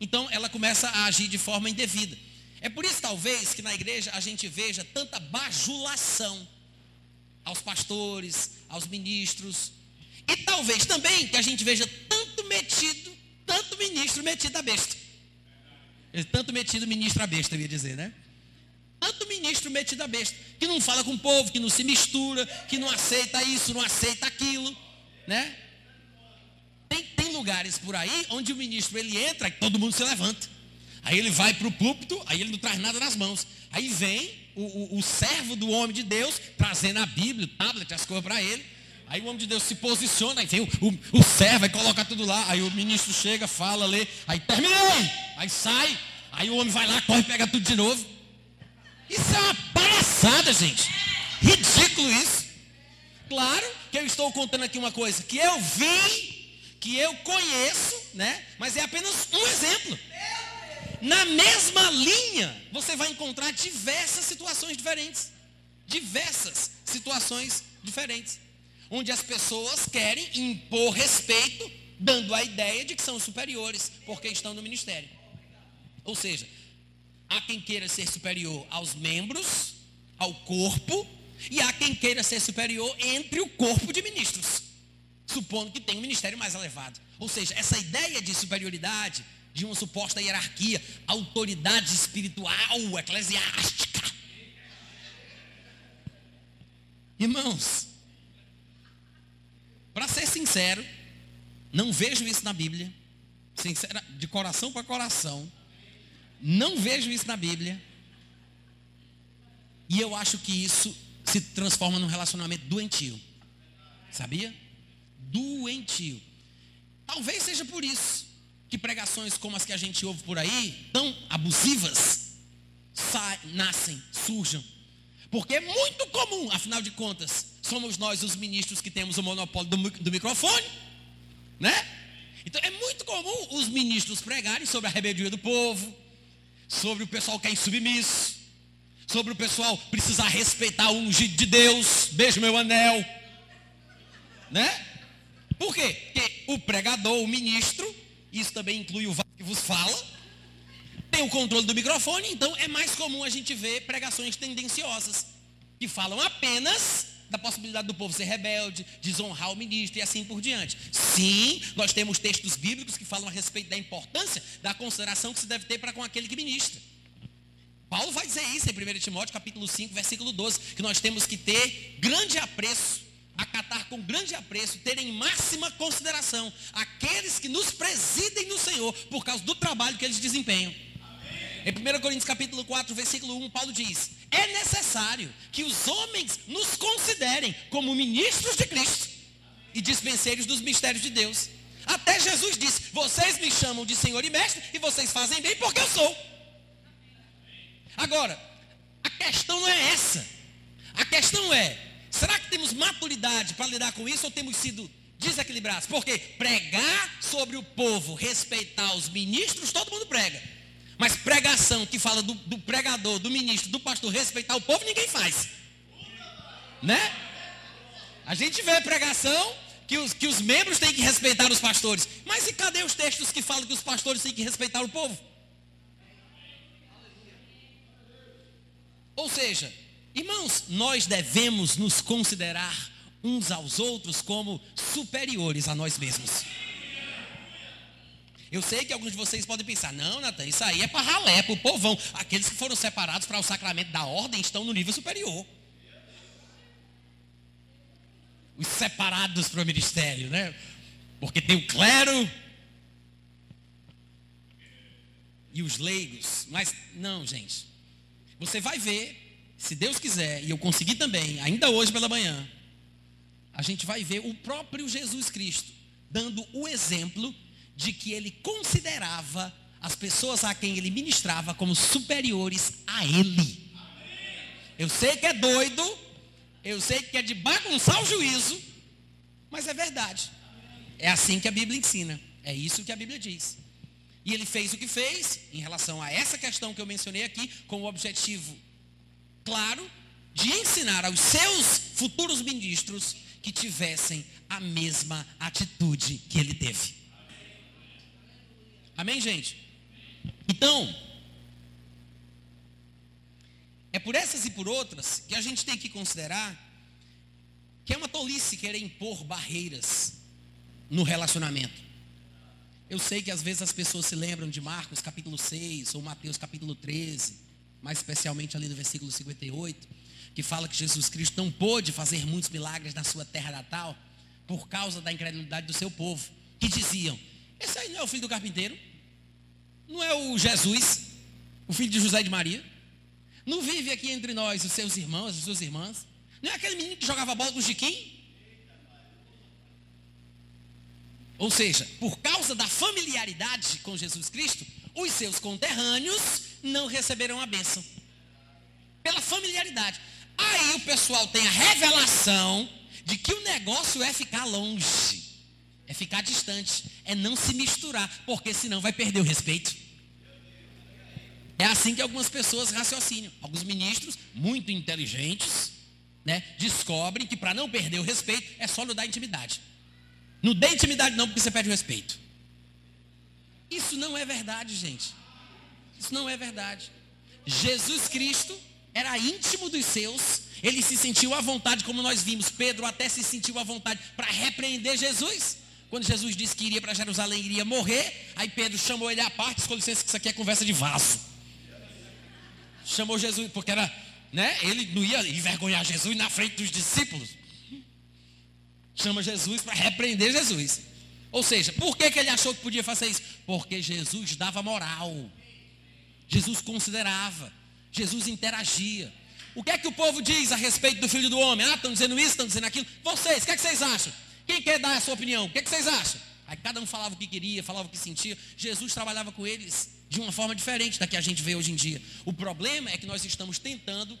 então ela começa a agir de forma indevida. É por isso talvez que na igreja a gente veja tanta bajulação aos pastores, aos ministros, e talvez também que a gente veja tanto metido, tanto ministro metido a besta. Tanto metido ministro a besta, eu ia dizer, né? Tanto ministro metido a besta, que não fala com o povo, que não se mistura, que não aceita isso, não aceita aquilo, né? Tem, tem lugares por aí onde o ministro ele entra e todo mundo se levanta. Aí ele vai para o púlpito, aí ele não traz nada nas mãos. Aí vem o, o, o servo do homem de Deus, trazendo a Bíblia, o tablet, as coisas para ele. Aí o homem de Deus se posiciona, aí vem o, o, o servo, vai colocar tudo lá. Aí o ministro chega, fala, lê, aí terminei, aí sai. Aí o homem vai lá, corre, pega tudo de novo. Isso é uma palhaçada, gente. Ridículo isso. Claro que eu estou contando aqui uma coisa que eu vi, que eu conheço, né? Mas é apenas um exemplo. Na mesma linha, você vai encontrar diversas situações diferentes. Diversas situações diferentes onde as pessoas querem impor respeito, dando a ideia de que são superiores, porque estão no ministério. Ou seja, há quem queira ser superior aos membros, ao corpo, e há quem queira ser superior entre o corpo de ministros, supondo que tem um ministério mais elevado. Ou seja, essa ideia de superioridade, de uma suposta hierarquia, autoridade espiritual, eclesiástica, Irmãos, para ser sincero, não vejo isso na Bíblia. Sincera, de coração para coração. Não vejo isso na Bíblia. E eu acho que isso se transforma num relacionamento doentio. Sabia? Doentio. Talvez seja por isso que pregações como as que a gente ouve por aí, tão abusivas, nascem, surjam. Porque é muito comum, afinal de contas, somos nós os ministros que temos o monopólio do, do microfone, né? Então é muito comum os ministros pregarem sobre a rebeldia do povo, sobre o pessoal que é insubmisso, sobre o pessoal precisar respeitar o ungido de Deus, beijo meu anel, né? Por quê? Porque o pregador, o ministro, isso também inclui o que vos fala, tem o controle do microfone, então é mais comum a gente ver pregações tendenciosas, que falam apenas da possibilidade do povo ser rebelde, desonrar o ministro e assim por diante. Sim, nós temos textos bíblicos que falam a respeito da importância da consideração que se deve ter para com aquele que ministra. Paulo vai dizer isso em 1 Timóteo capítulo 5, versículo 12, que nós temos que ter grande apreço acatar com grande apreço, ter em máxima consideração aqueles que nos presidem no Senhor por causa do trabalho que eles desempenham. Em 1 Coríntios capítulo 4, versículo 1, Paulo diz: É necessário que os homens nos considerem como ministros de Cristo e dispenseiros dos mistérios de Deus. Até Jesus disse: Vocês me chamam de Senhor e Mestre e vocês fazem bem porque eu sou. Agora, a questão não é essa. A questão é: Será que temos maturidade para lidar com isso ou temos sido desequilibrados? Porque pregar sobre o povo, respeitar os ministros, todo mundo prega. Mas pregação que fala do, do pregador, do ministro, do pastor, respeitar o povo, ninguém faz. Né? A gente vê pregação que os, que os membros têm que respeitar os pastores. Mas e cadê os textos que falam que os pastores têm que respeitar o povo? Ou seja, Irmãos, nós devemos nos considerar uns aos outros como superiores a nós mesmos. Eu sei que alguns de vocês podem pensar, não, Natan, isso aí é para ralé, para o povão. Aqueles que foram separados para o sacramento da ordem estão no nível superior. Os separados para o ministério, né? Porque tem o clero e os leigos. Mas, não, gente. Você vai ver se Deus quiser, e eu conseguir também, ainda hoje pela manhã, a gente vai ver o próprio Jesus Cristo dando o exemplo de que ele considerava as pessoas a quem ele ministrava como superiores a ele. Eu sei que é doido, eu sei que é de bagunçar o juízo, mas é verdade. É assim que a Bíblia ensina, é isso que a Bíblia diz. E ele fez o que fez em relação a essa questão que eu mencionei aqui, com o objetivo claro, de ensinar aos seus futuros ministros que tivessem a mesma atitude que ele teve. Amém, gente? Então, é por essas e por outras que a gente tem que considerar que é uma tolice querer impor barreiras no relacionamento. Eu sei que às vezes as pessoas se lembram de Marcos capítulo 6 ou Mateus capítulo 13 mais especialmente ali no versículo 58, que fala que Jesus Cristo não pôde fazer muitos milagres na sua terra natal por causa da incredulidade do seu povo, que diziam: Esse aí não é o filho do carpinteiro? Não é o Jesus, o filho de José e de Maria? Não vive aqui entre nós os seus irmãos, as suas irmãs? Não é aquele menino que jogava bola com o Chiquinho? Ou seja, por causa da familiaridade com Jesus Cristo, os seus conterrâneos não receberão a bênção. Pela familiaridade. Aí o pessoal tem a revelação de que o negócio é ficar longe, é ficar distante, é não se misturar, porque senão vai perder o respeito. É assim que algumas pessoas raciocinam. Alguns ministros, muito inteligentes, né, descobrem que para não perder o respeito é só não dar intimidade. Não dê intimidade não, porque você perde o respeito. Isso não é verdade, gente. Isso não é verdade. Jesus Cristo era íntimo dos seus, ele se sentiu à vontade, como nós vimos. Pedro até se sentiu à vontade para repreender Jesus. Quando Jesus disse que iria para Jerusalém, iria morrer, aí Pedro chamou ele à parte, com licença que isso aqui é conversa de vaso. Chamou Jesus, porque era né? Ele não ia envergonhar Jesus na frente dos discípulos. Chama Jesus para repreender Jesus. Ou seja, por que, que ele achou que podia fazer isso? Porque Jesus dava moral. Jesus considerava. Jesus interagia. O que é que o povo diz a respeito do filho do homem? Ah, estão dizendo isso, estão dizendo aquilo. Vocês, o que é que vocês acham? Quem quer dar a sua opinião? O que é que vocês acham? Aí cada um falava o que queria, falava o que sentia. Jesus trabalhava com eles de uma forma diferente da que a gente vê hoje em dia. O problema é que nós estamos tentando,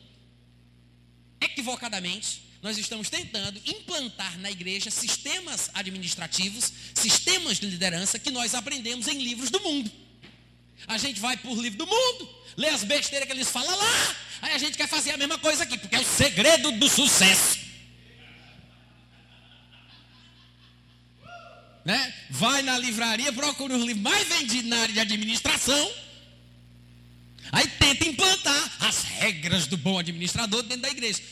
equivocadamente, nós estamos tentando implantar na igreja sistemas administrativos, sistemas de liderança que nós aprendemos em livros do mundo. A gente vai por livro do mundo, lê as besteiras que eles falam lá, aí a gente quer fazer a mesma coisa aqui, porque é o segredo do sucesso. Né? Vai na livraria, procura os livros mais vendidos na área de administração. Aí tenta implantar as regras do bom administrador dentro da igreja.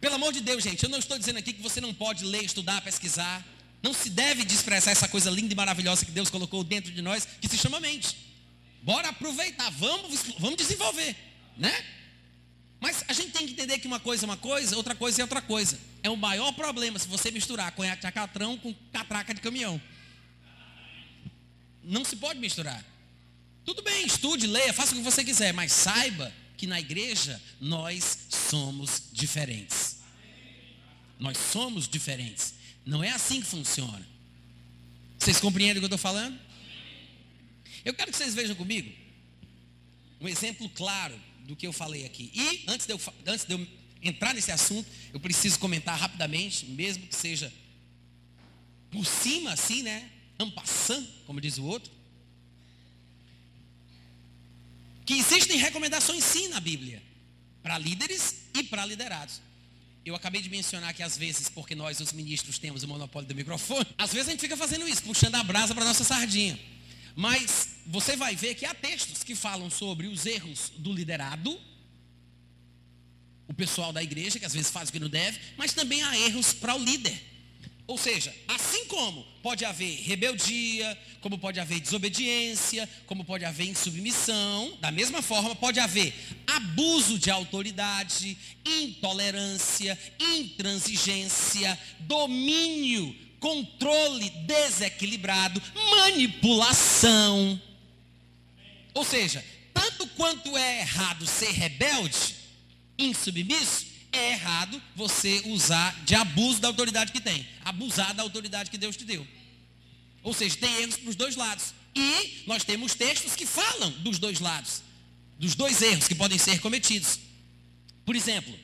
Pelo amor de Deus, gente, eu não estou dizendo aqui que você não pode ler, estudar, pesquisar. Não se deve desprezar essa coisa linda e maravilhosa que Deus colocou dentro de nós, que se chama mente. Bora aproveitar, vamos, vamos desenvolver, né? Mas a gente tem que entender que uma coisa é uma coisa, outra coisa é outra coisa. É o maior problema se você misturar conhaque de acatrão com catraca de caminhão. Não se pode misturar. Tudo bem, estude, leia, faça o que você quiser, mas saiba que na igreja nós somos diferentes. Nós somos diferentes. Não é assim que funciona. Vocês compreendem o que eu estou falando? Eu quero que vocês vejam comigo um exemplo claro do que eu falei aqui. E antes de eu, antes de eu entrar nesse assunto, eu preciso comentar rapidamente, mesmo que seja por cima assim, né? Ampassando, como diz o outro. que existem recomendações sim na Bíblia, para líderes e para liderados. Eu acabei de mencionar que às vezes, porque nós, os ministros, temos o monopólio do microfone, às vezes a gente fica fazendo isso, puxando a brasa para nossa sardinha. Mas você vai ver que há textos que falam sobre os erros do liderado, o pessoal da igreja, que às vezes faz o que não deve, mas também há erros para o líder. Ou seja, assim como pode haver rebeldia, como pode haver desobediência, como pode haver insubmissão, da mesma forma pode haver abuso de autoridade, intolerância, intransigência, domínio, controle desequilibrado, manipulação. Ou seja, tanto quanto é errado ser rebelde, insubmisso, é errado você usar de abuso da autoridade que tem, abusar da autoridade que Deus te deu. Ou seja, tem erros para os dois lados. E nós temos textos que falam dos dois lados, dos dois erros que podem ser cometidos. Por exemplo,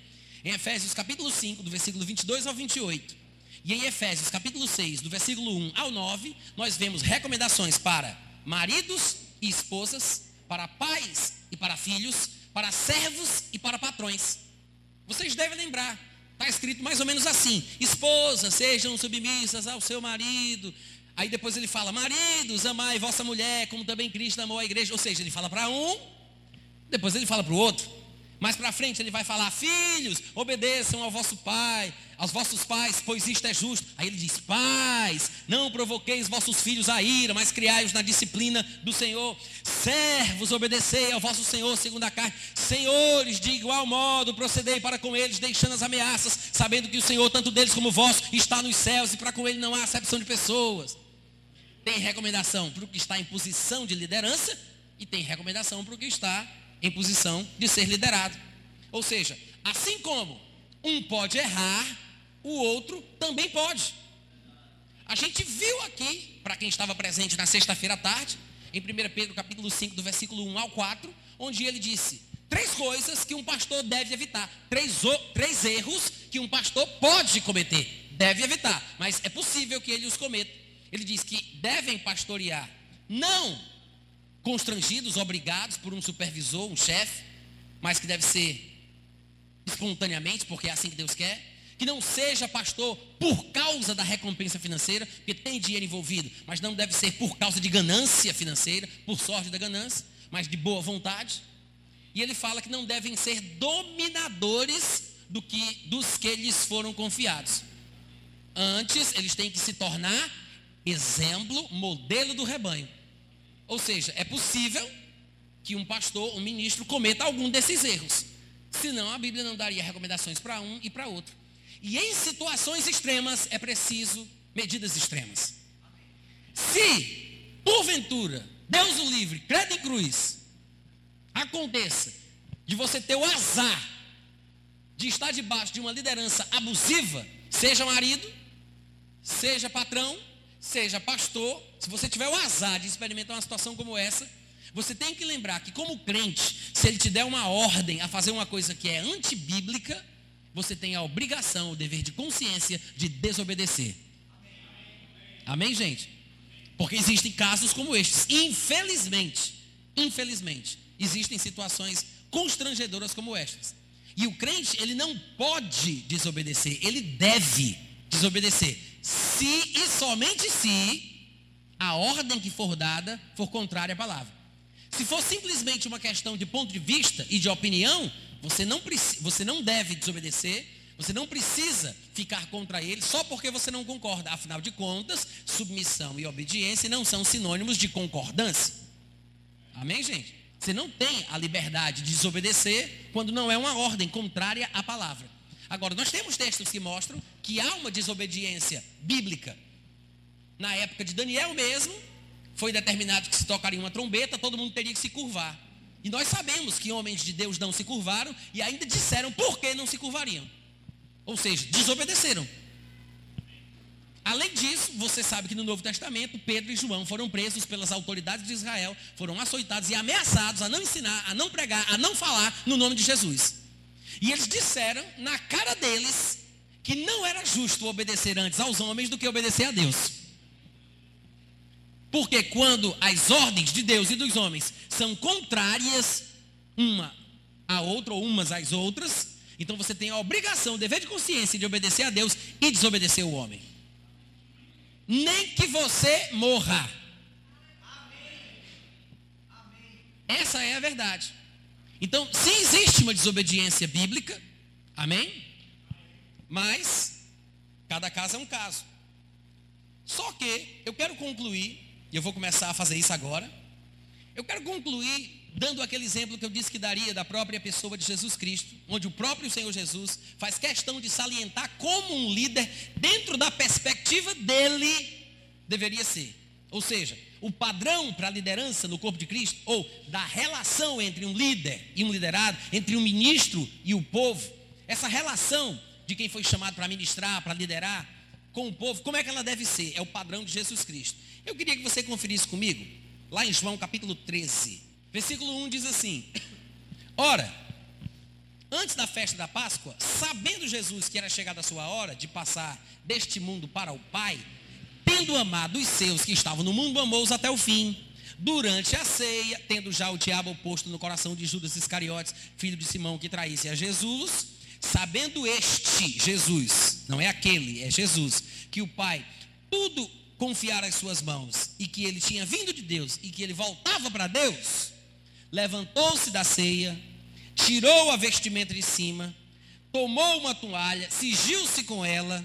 em Efésios capítulo 5, do versículo 22 ao 28, e em Efésios capítulo 6, do versículo 1 ao 9, nós vemos recomendações para maridos e esposas, para pais e para filhos, para servos e para patrões. Vocês devem lembrar, está escrito mais ou menos assim: esposas, sejam submissas ao seu marido. Aí depois ele fala: maridos, amai vossa mulher, como também Cristo amou a igreja. Ou seja, ele fala para um, depois ele fala para o outro. Mais para frente ele vai falar: Filhos, obedeçam ao vosso pai, aos vossos pais, pois isto é justo. Aí ele diz: Pais, não provoqueis vossos filhos a ira, mas criai-os na disciplina do Senhor. Servos, obedecei ao vosso Senhor segundo a carne. Senhores, de igual modo, procedei para com eles, deixando as ameaças, sabendo que o Senhor, tanto deles como vós, está nos céus e para com ele não há acepção de pessoas. Tem recomendação para o que está em posição de liderança e tem recomendação para o que está em posição de ser liderado. Ou seja, assim como um pode errar, o outro também pode. A gente viu aqui, para quem estava presente na sexta-feira à tarde, em 1 Pedro capítulo 5, do versículo 1 ao 4, onde ele disse três coisas que um pastor deve evitar, três, três erros que um pastor pode cometer, deve evitar, mas é possível que ele os cometa. Ele diz que devem pastorear, não constrangidos, obrigados por um supervisor, um chefe, mas que deve ser espontaneamente, porque é assim que Deus quer. Que não seja pastor por causa da recompensa financeira, porque tem dinheiro envolvido, mas não deve ser por causa de ganância financeira, por sorte da ganância, mas de boa vontade. E ele fala que não devem ser dominadores do que, dos que lhes foram confiados. Antes, eles têm que se tornar exemplo, modelo do rebanho. Ou seja, é possível que um pastor, um ministro, cometa algum desses erros. Senão a Bíblia não daria recomendações para um e para outro. E em situações extremas é preciso medidas extremas. Se, porventura, Deus o livre, credo em cruz, aconteça de você ter o azar de estar debaixo de uma liderança abusiva, seja marido, seja patrão, seja pastor, se você tiver o azar de experimentar uma situação como essa, você tem que lembrar que, como crente, se ele te der uma ordem a fazer uma coisa que é antibíblica, você tem a obrigação, o dever de consciência de desobedecer. Amém, gente? Porque existem casos como estes. Infelizmente, infelizmente, existem situações constrangedoras como estas. E o crente, ele não pode desobedecer, ele deve desobedecer. Se e somente se a ordem que for dada for contrária à palavra. Se for simplesmente uma questão de ponto de vista e de opinião, você não, você não deve desobedecer, você não precisa ficar contra ele só porque você não concorda. Afinal de contas, submissão e obediência não são sinônimos de concordância. Amém, gente? Você não tem a liberdade de desobedecer quando não é uma ordem contrária à palavra. Agora, nós temos textos que mostram que há uma desobediência bíblica. Na época de Daniel mesmo, foi determinado que se tocaria uma trombeta, todo mundo teria que se curvar. E nós sabemos que homens de Deus não se curvaram e ainda disseram por que não se curvariam. Ou seja, desobedeceram. Além disso, você sabe que no Novo Testamento, Pedro e João foram presos pelas autoridades de Israel, foram açoitados e ameaçados a não ensinar, a não pregar, a não falar no nome de Jesus. E eles disseram na cara deles que não era justo obedecer antes aos homens do que obedecer a Deus. Porque quando as ordens de Deus e dos homens são contrárias uma a outra ou umas às outras, então você tem a obrigação, o dever de consciência de obedecer a Deus e desobedecer o homem. Nem que você morra. Essa é a verdade. Então, se existe uma desobediência bíblica, amém? Mas, cada caso é um caso. Só que eu quero concluir, e eu vou começar a fazer isso agora. Eu quero concluir dando aquele exemplo que eu disse que daria da própria pessoa de Jesus Cristo, onde o próprio Senhor Jesus faz questão de salientar como um líder, dentro da perspectiva dele, deveria ser. Ou seja, o padrão para a liderança no corpo de Cristo, ou da relação entre um líder e um liderado, entre um ministro e o povo, essa relação de quem foi chamado para ministrar, para liderar com o povo, como é que ela deve ser? É o padrão de Jesus Cristo. Eu queria que você conferisse comigo, lá em João capítulo 13. Versículo 1 diz assim: Ora, antes da festa da Páscoa, sabendo Jesus que era chegada a sua hora de passar deste mundo para o Pai, tendo amado os seus que estavam no mundo, amou-os até o fim. Durante a ceia, tendo já o diabo posto no coração de Judas Iscariotes, filho de Simão, que traísse a Jesus, sabendo este, Jesus, não é aquele, é Jesus, que o Pai tudo confiara às suas mãos e que ele tinha vindo de Deus e que ele voltava para Deus, levantou-se da ceia, tirou a vestimenta de cima, tomou uma toalha, cingiu-se com ela,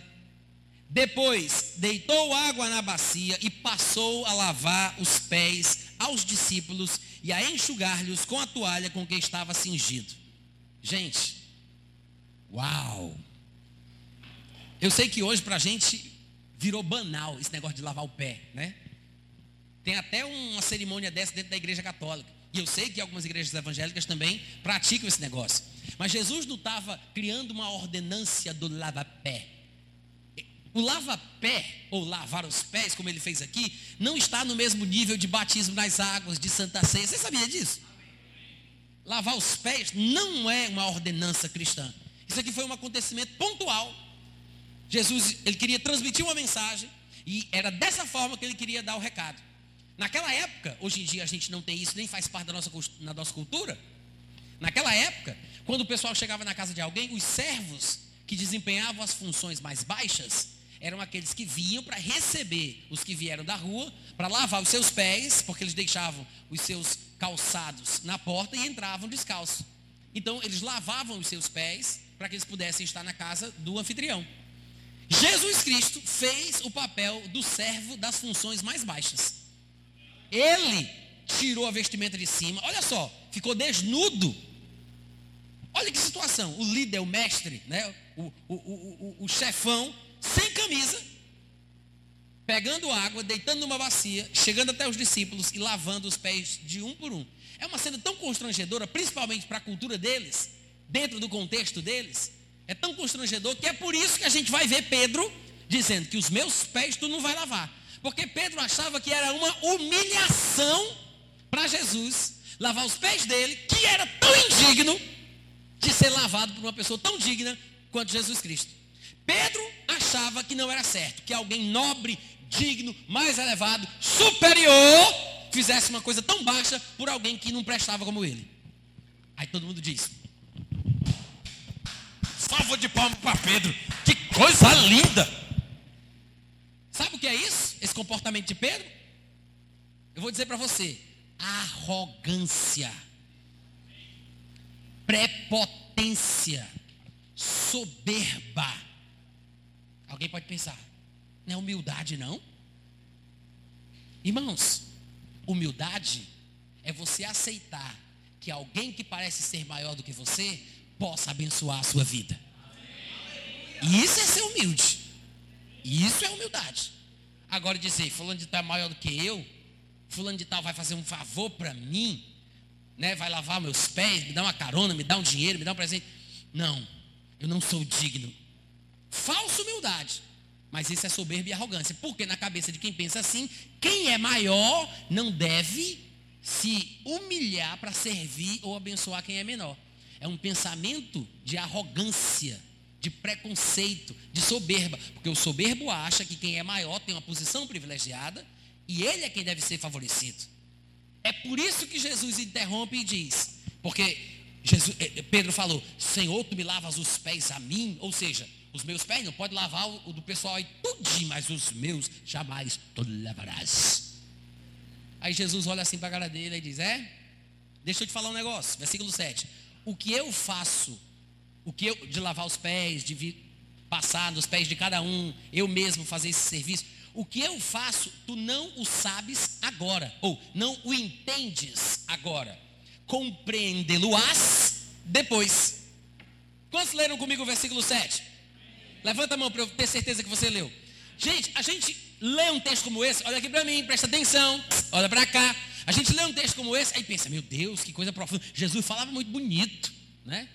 depois deitou água na bacia e passou a lavar os pés aos discípulos e a enxugar-lhes com a toalha com que estava cingido. Gente, uau! Eu sei que hoje para a gente virou banal esse negócio de lavar o pé, né? Tem até uma cerimônia dessa dentro da igreja católica. E eu sei que algumas igrejas evangélicas também praticam esse negócio. Mas Jesus não estava criando uma ordenância do lava-pé. O lava-pé, ou lavar os pés, como ele fez aqui, não está no mesmo nível de batismo nas águas de Santa Ceia. Você sabia disso? Lavar os pés não é uma ordenança cristã. Isso aqui foi um acontecimento pontual. Jesus, ele queria transmitir uma mensagem e era dessa forma que ele queria dar o recado. Naquela época, hoje em dia a gente não tem isso, nem faz parte da nossa, na nossa cultura. Naquela época, quando o pessoal chegava na casa de alguém, os servos que desempenhavam as funções mais baixas eram aqueles que vinham para receber os que vieram da rua, para lavar os seus pés, porque eles deixavam os seus calçados na porta e entravam descalços. Então, eles lavavam os seus pés para que eles pudessem estar na casa do anfitrião. Jesus Cristo fez o papel do servo das funções mais baixas. Ele tirou a vestimenta de cima. Olha só, ficou desnudo. Olha que situação. O líder, o mestre, né? o, o, o, o, chefão, sem camisa, pegando água, deitando numa bacia, chegando até os discípulos e lavando os pés de um por um. É uma cena tão constrangedora, principalmente para a cultura deles, dentro do contexto deles. É tão constrangedor que é por isso que a gente vai ver Pedro dizendo que os meus pés tu não vai lavar. Porque Pedro achava que era uma humilhação para Jesus lavar os pés dele, que era tão indigno de ser lavado por uma pessoa tão digna quanto Jesus Cristo. Pedro achava que não era certo que alguém nobre, digno, mais elevado, superior, fizesse uma coisa tão baixa por alguém que não prestava como ele. Aí todo mundo diz: Salva de palmas para Pedro, que coisa linda! Sabe o que é isso? Esse comportamento de Pedro? Eu vou dizer para você: arrogância, prepotência, soberba. Alguém pode pensar, não é humildade, não? Irmãos, humildade é você aceitar que alguém que parece ser maior do que você possa abençoar a sua vida. Isso é ser humilde. Isso é humildade. Agora dizer, fulano de tal é maior do que eu, fulano de tal vai fazer um favor para mim, né? Vai lavar meus pés, me dá uma carona, me dá um dinheiro, me dá um presente. Não, eu não sou digno. Falsa humildade. Mas isso é soberba e arrogância. Porque na cabeça de quem pensa assim, quem é maior não deve se humilhar para servir ou abençoar quem é menor. É um pensamento de arrogância, de preconceito, de soberba. Porque o soberbo acha que quem é maior tem uma posição privilegiada e ele é quem deve ser favorecido. É por isso que Jesus interrompe e diz, porque Jesus, eh, eh, Pedro falou: Senhor, tu me lavas os pés a mim, ou seja, os meus pés não pode lavar o, do pessoal aí tudinho, mas os meus jamais tu lavarás. Aí Jesus olha assim para a cara dele e diz: É, deixa eu te falar um negócio, versículo 7 o que eu faço, o que eu, de lavar os pés, de vir, passar nos pés de cada um, eu mesmo fazer esse serviço, o que eu faço, tu não o sabes agora, ou não o entendes agora, compreendê-lo-ás depois. Quantos leram comigo o versículo 7? Levanta a mão para eu ter certeza que você leu. Gente, a gente lê um texto como esse, olha aqui para mim, presta atenção, olha para cá. A gente lê um texto como esse, aí pensa, meu Deus, que coisa profunda. Jesus falava muito bonito, né?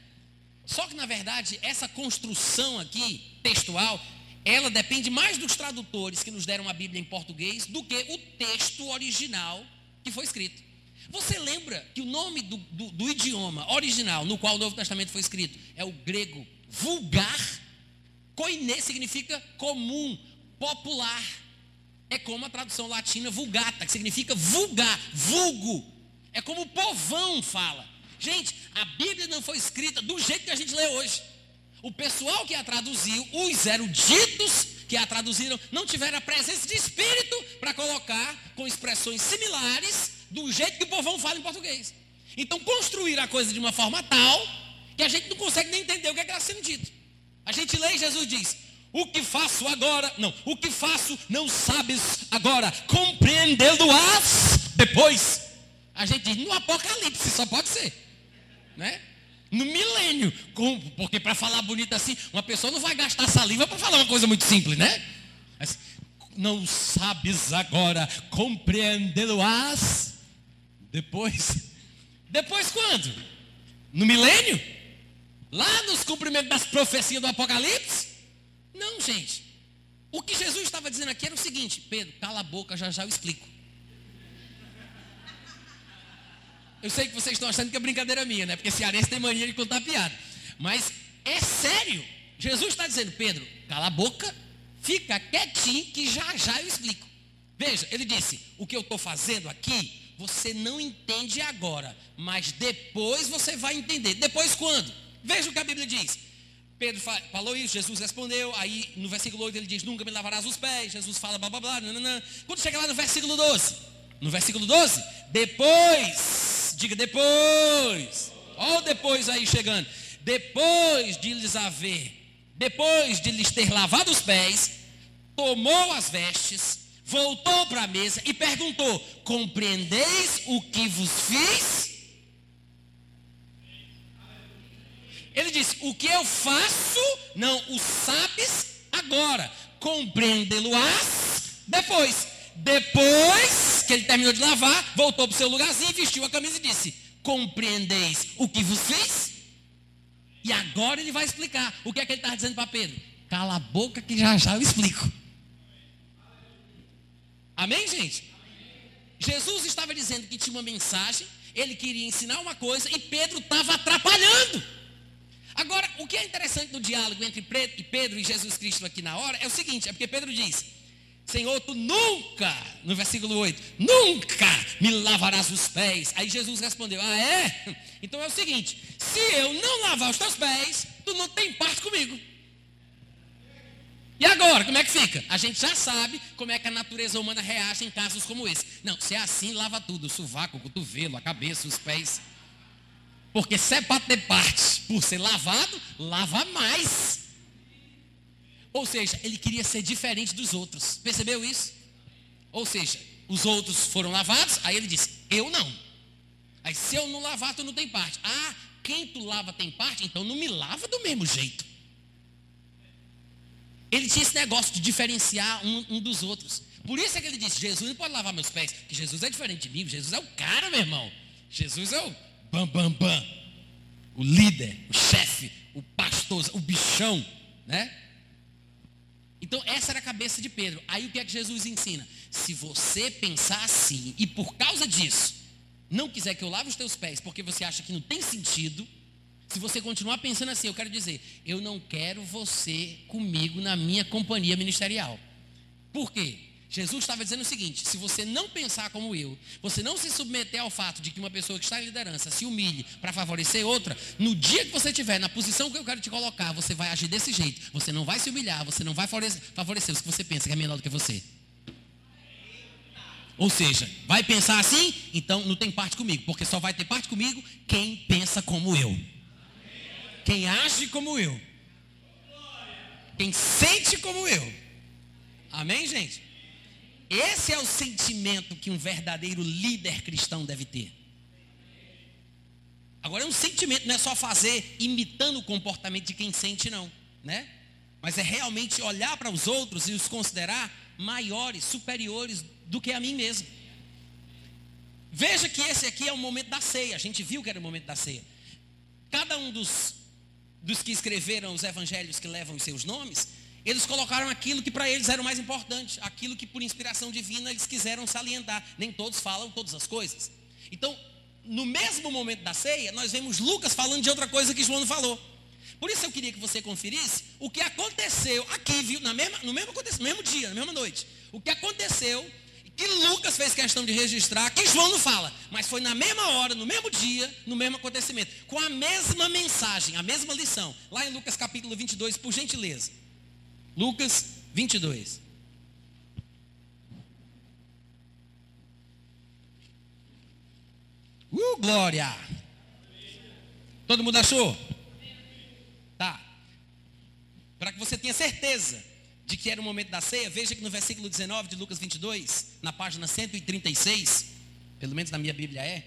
Só que na verdade, essa construção aqui, textual, ela depende mais dos tradutores que nos deram a Bíblia em português do que o texto original que foi escrito. Você lembra que o nome do, do, do idioma original no qual o Novo Testamento foi escrito é o grego vulgar? Koine significa comum, popular é como a tradução latina vulgata, que significa vulgar, vulgo. É como o povão fala. Gente, a Bíblia não foi escrita do jeito que a gente lê hoje. O pessoal que a traduziu, os eruditos que a traduziram, não tiveram a presença de espírito para colocar com expressões similares do jeito que o povão fala em português. Então, construir a coisa de uma forma tal que a gente não consegue nem entender o que é está sendo dito. A gente lê e Jesus diz: o que faço agora, não, o que faço não sabes agora, compreendendo-as depois. A gente diz no Apocalipse, só pode ser, né? No milênio, porque para falar bonito assim, uma pessoa não vai gastar saliva para falar uma coisa muito simples, né? Mas, não sabes agora, compreendendo-as depois. Depois quando? No milênio? Lá nos cumprimentos das profecias do Apocalipse? Não, gente. O que Jesus estava dizendo aqui era o seguinte: Pedro, cala a boca, já já eu explico. Eu sei que vocês estão achando que é brincadeira minha, né? Porque cearense tem mania de contar piada. Mas é sério. Jesus está dizendo, Pedro, cala a boca, fica quietinho que já já eu explico. Veja, ele disse: o que eu estou fazendo aqui, você não entende agora, mas depois você vai entender. Depois quando? Veja o que a Bíblia diz. Pedro falou isso, Jesus respondeu, aí no versículo 8 ele diz, nunca me lavarás os pés, Jesus fala blá blá blá, nananã. quando chega lá no versículo 12, no versículo 12, depois, diga depois, olha o depois aí chegando, depois de lhes haver, depois de lhes ter lavado os pés, tomou as vestes, voltou para a mesa e perguntou, compreendeis o que vos fiz? Ele disse: O que eu faço, não o sabes agora, compreendê-lo-ás depois. Depois que ele terminou de lavar, voltou para o seu lugarzinho, vestiu a camisa e disse: Compreendeis o que vos fiz? E agora ele vai explicar. O que é que ele está dizendo para Pedro? Cala a boca que já já eu explico. Amém, gente? Jesus estava dizendo que tinha uma mensagem, ele queria ensinar uma coisa e Pedro estava atrapalhando. Agora, o que é interessante no diálogo entre Pedro e Jesus Cristo aqui na hora é o seguinte: é porque Pedro diz, Senhor, tu nunca, no versículo 8, nunca me lavarás os pés. Aí Jesus respondeu: Ah, é? Então é o seguinte: se eu não lavar os teus pés, tu não tem parte comigo. E agora, como é que fica? A gente já sabe como é que a natureza humana reage em casos como esse. Não, se é assim, lava tudo: o sovaco, o cotovelo, a cabeça, os pés. Porque se é para ter parte por ser lavado, lava mais. Ou seja, ele queria ser diferente dos outros. Percebeu isso? Ou seja, os outros foram lavados, aí ele disse: Eu não. Aí se eu não lavar, tu não tem parte. Ah, quem tu lava tem parte, então não me lava do mesmo jeito. Ele tinha esse negócio de diferenciar um, um dos outros. Por isso é que ele disse: Jesus não pode lavar meus pés, que Jesus é diferente de mim. Jesus é o cara, meu irmão. Jesus é o bam, bam, bam. O líder, o chefe, o pastor, o bichão, né? Então, essa era a cabeça de Pedro. Aí o que é que Jesus ensina? Se você pensar assim e por causa disso não quiser que eu lave os teus pés porque você acha que não tem sentido, se você continuar pensando assim, eu quero dizer, eu não quero você comigo na minha companhia ministerial. Por quê? Jesus estava dizendo o seguinte: se você não pensar como eu, você não se submeter ao fato de que uma pessoa que está em liderança se humilhe para favorecer outra, no dia que você estiver na posição que eu quero te colocar, você vai agir desse jeito. Você não vai se humilhar, você não vai favorecer os que você pensa que é menor do que você. Ou seja, vai pensar assim? Então não tem parte comigo, porque só vai ter parte comigo quem pensa como eu. Quem age como eu. Quem sente como eu. Amém, gente? Esse é o sentimento que um verdadeiro líder cristão deve ter. Agora é um sentimento, não é só fazer imitando o comportamento de quem sente, não, né? Mas é realmente olhar para os outros e os considerar maiores, superiores do que a mim mesmo. Veja que esse aqui é o momento da ceia. A gente viu que era o momento da ceia. Cada um dos, dos que escreveram os evangelhos que levam os seus nomes eles colocaram aquilo que para eles era o mais importante, aquilo que por inspiração divina eles quiseram salientar. Nem todos falam todas as coisas. Então, no mesmo momento da ceia, nós vemos Lucas falando de outra coisa que João não falou. Por isso eu queria que você conferisse o que aconteceu aqui, viu, na mesma, no mesmo, no mesmo dia, na mesma noite. O que aconteceu, que Lucas fez questão de registrar, que João não fala, mas foi na mesma hora, no mesmo dia, no mesmo acontecimento, com a mesma mensagem, a mesma lição. Lá em Lucas capítulo 22, por gentileza. Lucas 22. Uh, glória! Todo mundo achou? Tá. Para que você tenha certeza de que era o momento da ceia, veja que no versículo 19 de Lucas 22, na página 136, pelo menos na minha Bíblia é,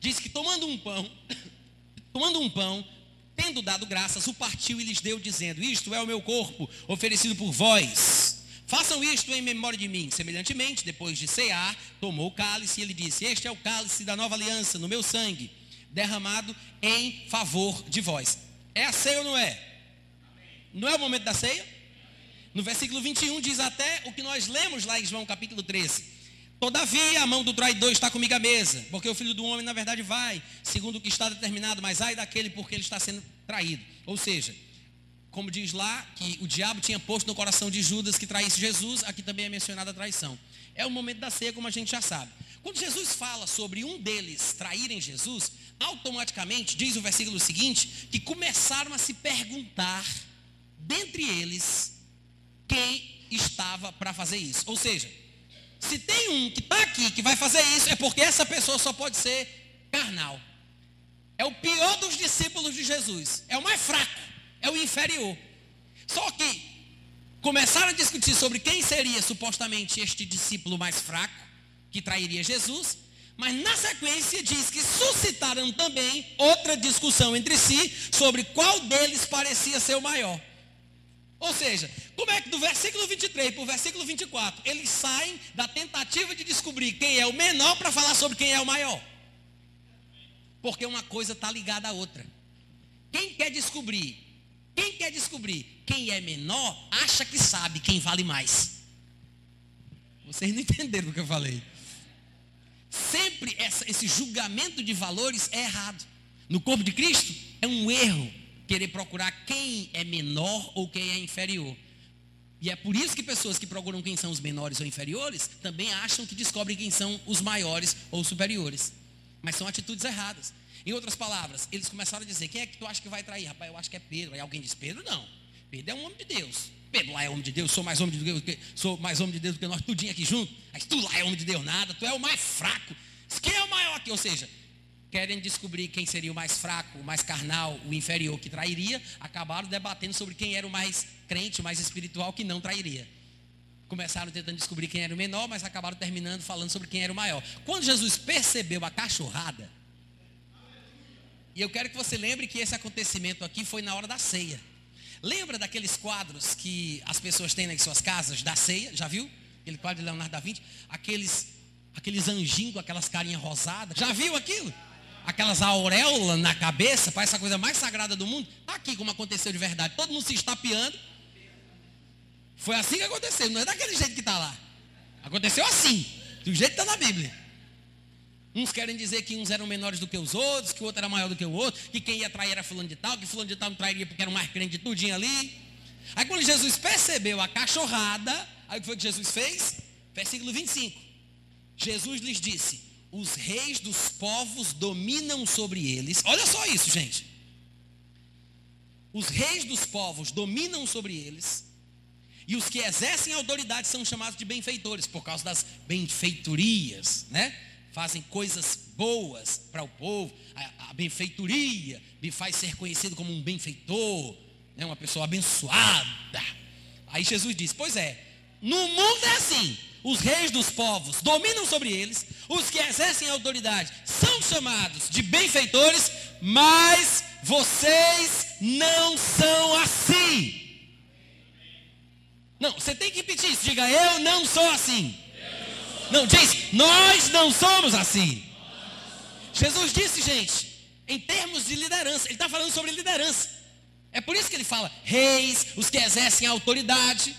diz que tomando um pão, tomando um pão, Tendo dado graças, o partiu e lhes deu, dizendo: Isto é o meu corpo, oferecido por vós. Façam isto em memória de mim. Semelhantemente, depois de cear, tomou o cálice e ele disse: Este é o cálice da nova aliança, no meu sangue, derramado em favor de vós. É a ceia ou não é? Não é o momento da ceia? No versículo 21 diz até o que nós lemos lá em João capítulo 13. Todavia, a mão do traidor está comigo à mesa, porque o filho do homem, na verdade, vai, segundo o que está determinado, mas ai daquele porque ele está sendo traído. Ou seja, como diz lá, que o diabo tinha posto no coração de Judas que traísse Jesus, aqui também é mencionada a traição. É o momento da ceia, como a gente já sabe. Quando Jesus fala sobre um deles traírem Jesus, automaticamente, diz o versículo seguinte, que começaram a se perguntar, dentre eles, quem estava para fazer isso. Ou seja, se tem um que está aqui que vai fazer isso, é porque essa pessoa só pode ser carnal. É o pior dos discípulos de Jesus. É o mais fraco. É o inferior. Só que começaram a discutir sobre quem seria supostamente este discípulo mais fraco, que trairia Jesus. Mas na sequência diz que suscitaram também outra discussão entre si sobre qual deles parecia ser o maior. Ou seja, como é que do versículo 23 para o versículo 24, eles saem da tentativa de descobrir quem é o menor para falar sobre quem é o maior? Porque uma coisa está ligada à outra. Quem quer descobrir, quem quer descobrir quem é menor, acha que sabe quem vale mais. Vocês não entenderam o que eu falei. Sempre essa, esse julgamento de valores é errado. No corpo de Cristo, é um erro querer procurar quem é menor ou quem é inferior. E é por isso que pessoas que procuram quem são os menores ou inferiores também acham que descobrem quem são os maiores ou superiores. Mas são atitudes erradas. Em outras palavras, eles começaram a dizer: quem é que tu acha que vai trair? Rapaz, eu acho que é Pedro. Aí alguém diz: Pedro não. Pedro é um homem de Deus. Pedro lá é homem de Deus, sou mais homem de Deus, sou mais homem de Deus do que nós tudinho aqui junto. Mas tu lá é homem de Deus nada, tu é o mais fraco. Quem é o maior aqui? Ou seja, querem descobrir quem seria o mais fraco, o mais carnal, o inferior que trairia, acabaram debatendo sobre quem era o mais crente, o mais espiritual que não trairia. Começaram tentando descobrir quem era o menor, mas acabaram terminando falando sobre quem era o maior. Quando Jesus percebeu a cachorrada, e eu quero que você lembre que esse acontecimento aqui foi na hora da ceia. Lembra daqueles quadros que as pessoas têm nas suas casas da ceia? Já viu? Aquele quadro de Leonardo da Vinci? Aqueles, aqueles anjinhos aquelas carinhas rosadas. Já viu aquilo? Aquelas auréolas na cabeça, parece a coisa mais sagrada do mundo. Está aqui como aconteceu de verdade. Todo mundo se estapeando. Foi assim que aconteceu, não é daquele jeito que está lá. Aconteceu assim, do jeito que está na Bíblia. Uns querem dizer que uns eram menores do que os outros, que o outro era maior do que o outro, que quem ia trair era fulano de tal, que fulano de tal não trairia porque era o mais crente de tudinho ali. Aí quando Jesus percebeu a cachorrada, aí o que foi que Jesus fez? Versículo 25. Jesus lhes disse: os reis dos povos dominam sobre eles. Olha só isso, gente. Os reis dos povos dominam sobre eles. E os que exercem autoridade são chamados de benfeitores, por causa das benfeitorias, né? Fazem coisas boas para o povo. A, a, benfeitoria me faz ser conhecido como um benfeitor, né? uma pessoa abençoada. Aí Jesus diz: Pois é, no mundo é assim os reis dos povos dominam sobre eles, os que exercem autoridade são chamados de benfeitores, mas vocês não são assim. Não, você tem que repetir isso. Diga, eu não sou assim. Não, diz, nós não somos assim. Jesus disse, gente, em termos de liderança, ele está falando sobre liderança. É por isso que ele fala, reis, os que exercem autoridade.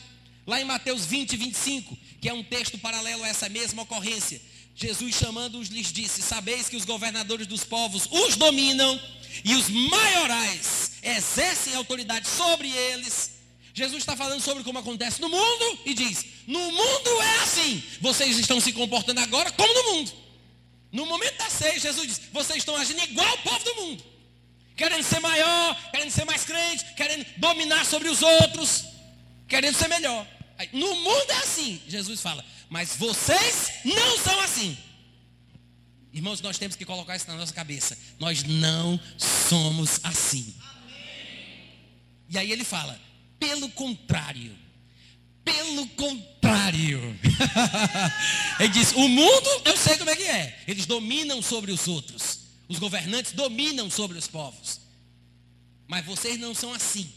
Lá em Mateus 20, 25, que é um texto paralelo a essa mesma ocorrência. Jesus chamando-os lhes disse: Sabeis que os governadores dos povos os dominam e os maiorais exercem autoridade sobre eles. Jesus está falando sobre como acontece no mundo e diz: No mundo é assim. Vocês estão se comportando agora como no mundo. No momento da ceia, Jesus diz: Vocês estão agindo igual ao povo do mundo, querendo ser maior, querendo ser mais crente, querendo dominar sobre os outros, querendo ser melhor. No mundo é assim, Jesus fala, mas vocês não são assim. Irmãos, nós temos que colocar isso na nossa cabeça. Nós não somos assim. E aí ele fala, pelo contrário, pelo contrário. ele diz: o mundo, eu sei como é que é. Eles dominam sobre os outros. Os governantes dominam sobre os povos. Mas vocês não são assim.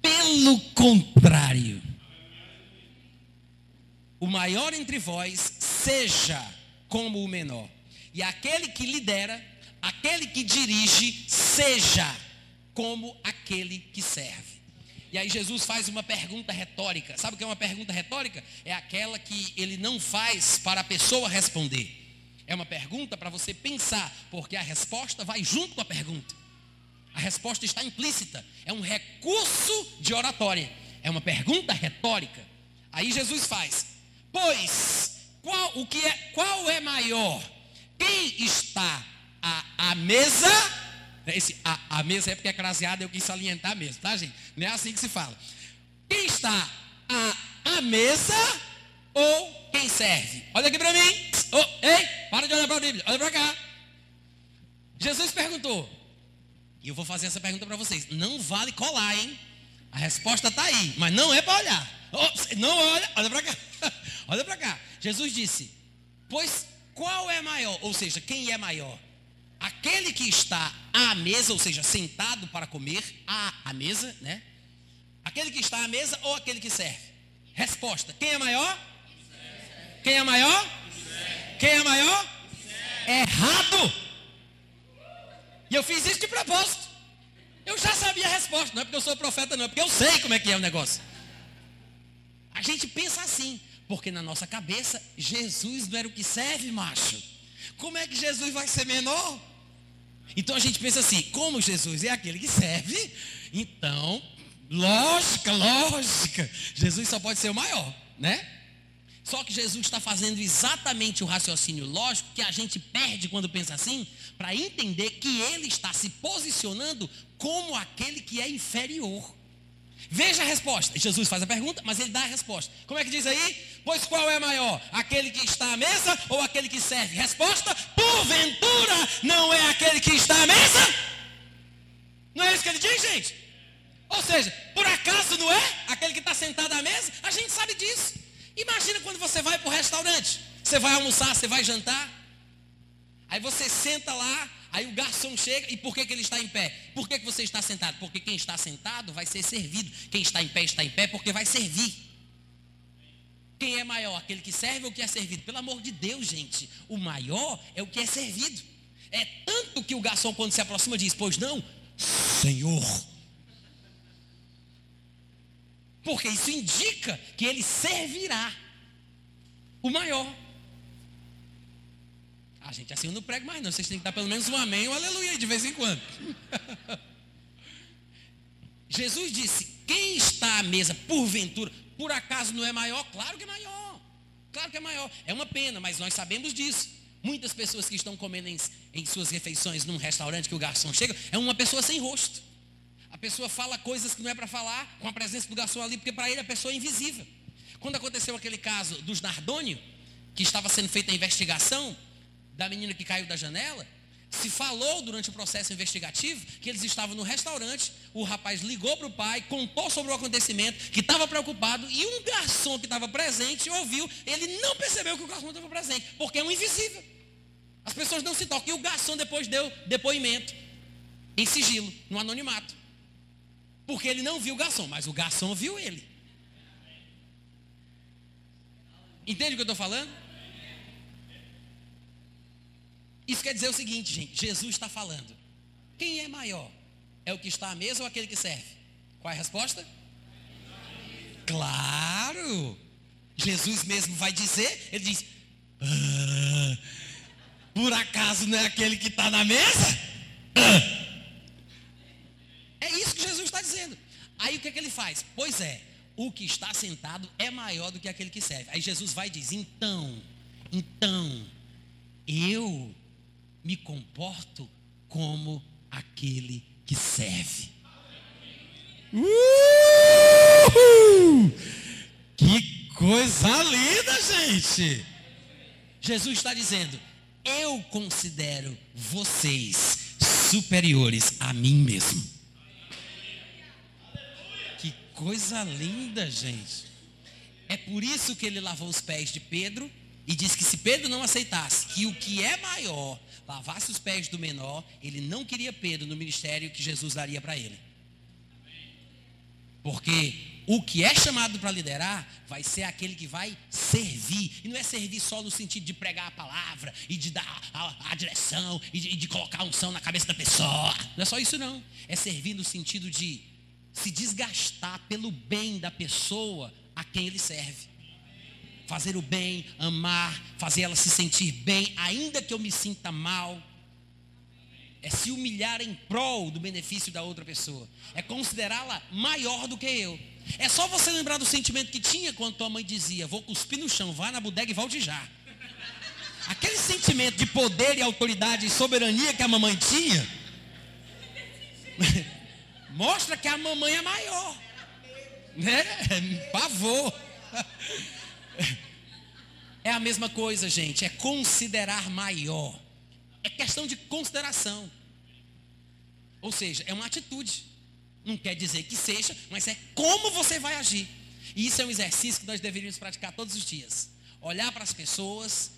Pelo contrário o maior entre vós seja como o menor. E aquele que lidera, aquele que dirige, seja como aquele que serve. E aí Jesus faz uma pergunta retórica. Sabe o que é uma pergunta retórica? É aquela que ele não faz para a pessoa responder. É uma pergunta para você pensar, porque a resposta vai junto com a pergunta. A resposta está implícita. É um recurso de oratória. É uma pergunta retórica. Aí Jesus faz: Pois, qual, o que é, qual é maior? Quem está à, à mesa? Esse, a, mesa é porque é craseada, eu quis salientar mesmo, tá, gente? Não é assim que se fala. Quem está à, à mesa ou quem serve? Olha aqui para mim. Oh, ei, para de olhar para a Bíblia, olha para cá. Jesus perguntou, e eu vou fazer essa pergunta para vocês. Não vale colar, hein? A resposta está aí, mas não é para olhar. Oh, não olha, olha para cá. olha para cá. Jesus disse: Pois qual é maior? Ou seja, quem é maior? Aquele que está à mesa, ou seja, sentado para comer, à, à mesa, né? Aquele que está à mesa ou aquele que serve? Resposta: quem é maior? Quem é maior? Quem é maior? Errado! E eu fiz isso de propósito. Eu já sabia a resposta, não é porque eu sou profeta, não, é porque eu sei como é que é o negócio. A gente pensa assim, porque na nossa cabeça, Jesus não era o que serve, macho. Como é que Jesus vai ser menor? Então a gente pensa assim, como Jesus é aquele que serve, então, lógica, lógica, Jesus só pode ser o maior, né? Só que Jesus está fazendo exatamente o raciocínio lógico que a gente perde quando pensa assim, para entender que ele está se posicionando como aquele que é inferior. Veja a resposta. Jesus faz a pergunta, mas ele dá a resposta. Como é que diz aí? Pois qual é maior? Aquele que está à mesa ou aquele que serve? Resposta: porventura não é aquele que está à mesa? Não é isso que ele diz, gente? Ou seja, por acaso não é aquele que está sentado à mesa? A gente sabe disso. Imagina quando você vai para o restaurante. Você vai almoçar, você vai jantar. Aí você senta lá, aí o garçom chega, e por que, que ele está em pé? Por que, que você está sentado? Porque quem está sentado vai ser servido. Quem está em pé está em pé porque vai servir. Quem é maior? Aquele que serve ou que é servido? Pelo amor de Deus, gente. O maior é o que é servido. É tanto que o garçom, quando se aproxima, diz: Pois não, Senhor. Porque isso indica que ele servirá o maior. Ah, gente, assim eu não prego mais não. Vocês têm que dar pelo menos um amém ou um aleluia de vez em quando. Jesus disse: quem está à mesa, porventura, por acaso não é maior? Claro que é maior. Claro que é maior. É uma pena, mas nós sabemos disso. Muitas pessoas que estão comendo em, em suas refeições num restaurante que o garçom chega, é uma pessoa sem rosto. A pessoa fala coisas que não é para falar com a presença do garçom ali, porque para ele a pessoa é invisível. Quando aconteceu aquele caso dos Nardônio, que estava sendo feita a investigação da menina que caiu da janela, se falou durante o processo investigativo que eles estavam no restaurante, o rapaz ligou para o pai, contou sobre o acontecimento, que estava preocupado, e um garçom que estava presente ouviu, ele não percebeu que o garçom estava presente, porque é um invisível. As pessoas não se tocam. E o garçom depois deu depoimento em sigilo, no anonimato. Porque ele não viu o garçom, mas o garçom viu ele. Entende o que eu estou falando? Isso quer dizer o seguinte, gente: Jesus está falando. Quem é maior? É o que está à mesa ou aquele que serve? Qual é a resposta? Claro! Jesus mesmo vai dizer, ele diz: ah, por acaso não é aquele que está na mesa? Ah. É isso que Jesus está dizendo. Aí o que, é que ele faz? Pois é, o que está sentado é maior do que aquele que serve. Aí Jesus vai e diz: então, então, eu me comporto como aquele que serve. Uh! Que coisa linda, gente! Jesus está dizendo: eu considero vocês superiores a mim mesmo. Que coisa linda, gente. É por isso que ele lavou os pés de Pedro e disse que se Pedro não aceitasse que o que é maior lavasse os pés do menor, ele não queria Pedro no ministério que Jesus daria para ele. Porque o que é chamado para liderar vai ser aquele que vai servir. E não é servir só no sentido de pregar a palavra e de dar a, a direção e de, de colocar a unção na cabeça da pessoa. Não é só isso não. É servir no sentido de se desgastar pelo bem da pessoa a quem ele serve fazer o bem, amar, fazer ela se sentir bem, ainda que eu me sinta mal. É se humilhar em prol do benefício da outra pessoa. É considerá-la maior do que eu. É só você lembrar do sentimento que tinha quando tua mãe dizia: Vou cuspir no chão, vá na bodega e volte já. Aquele sentimento de poder e autoridade e soberania que a mamãe tinha, mostra que a mamãe é maior. Né? Pavor. É a mesma coisa, gente. É considerar maior. É questão de consideração. Ou seja, é uma atitude. Não quer dizer que seja, mas é como você vai agir. E isso é um exercício que nós deveríamos praticar todos os dias. Olhar para as pessoas,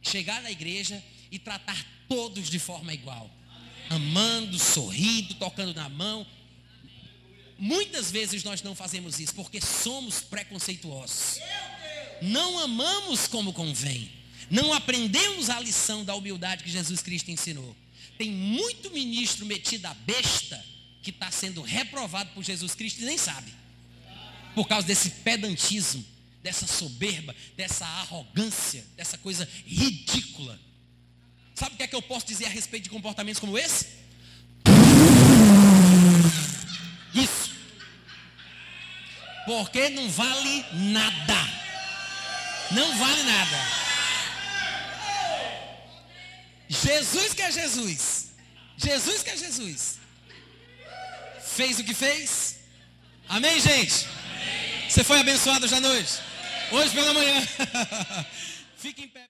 chegar na igreja e tratar todos de forma igual. Amando, sorrindo, tocando na mão. Muitas vezes nós não fazemos isso porque somos preconceituosos. Não amamos como convém. Não aprendemos a lição da humildade que Jesus Cristo ensinou. Tem muito ministro metido a besta que está sendo reprovado por Jesus Cristo e nem sabe. Por causa desse pedantismo, dessa soberba, dessa arrogância, dessa coisa ridícula. Sabe o que é que eu posso dizer a respeito de comportamentos como esse? Isso. Porque não vale nada. Não vale nada. Jesus que é Jesus. Jesus que é Jesus. Fez o que fez. Amém, gente? Você foi abençoado hoje à noite? Hoje pela manhã. Fique em pé.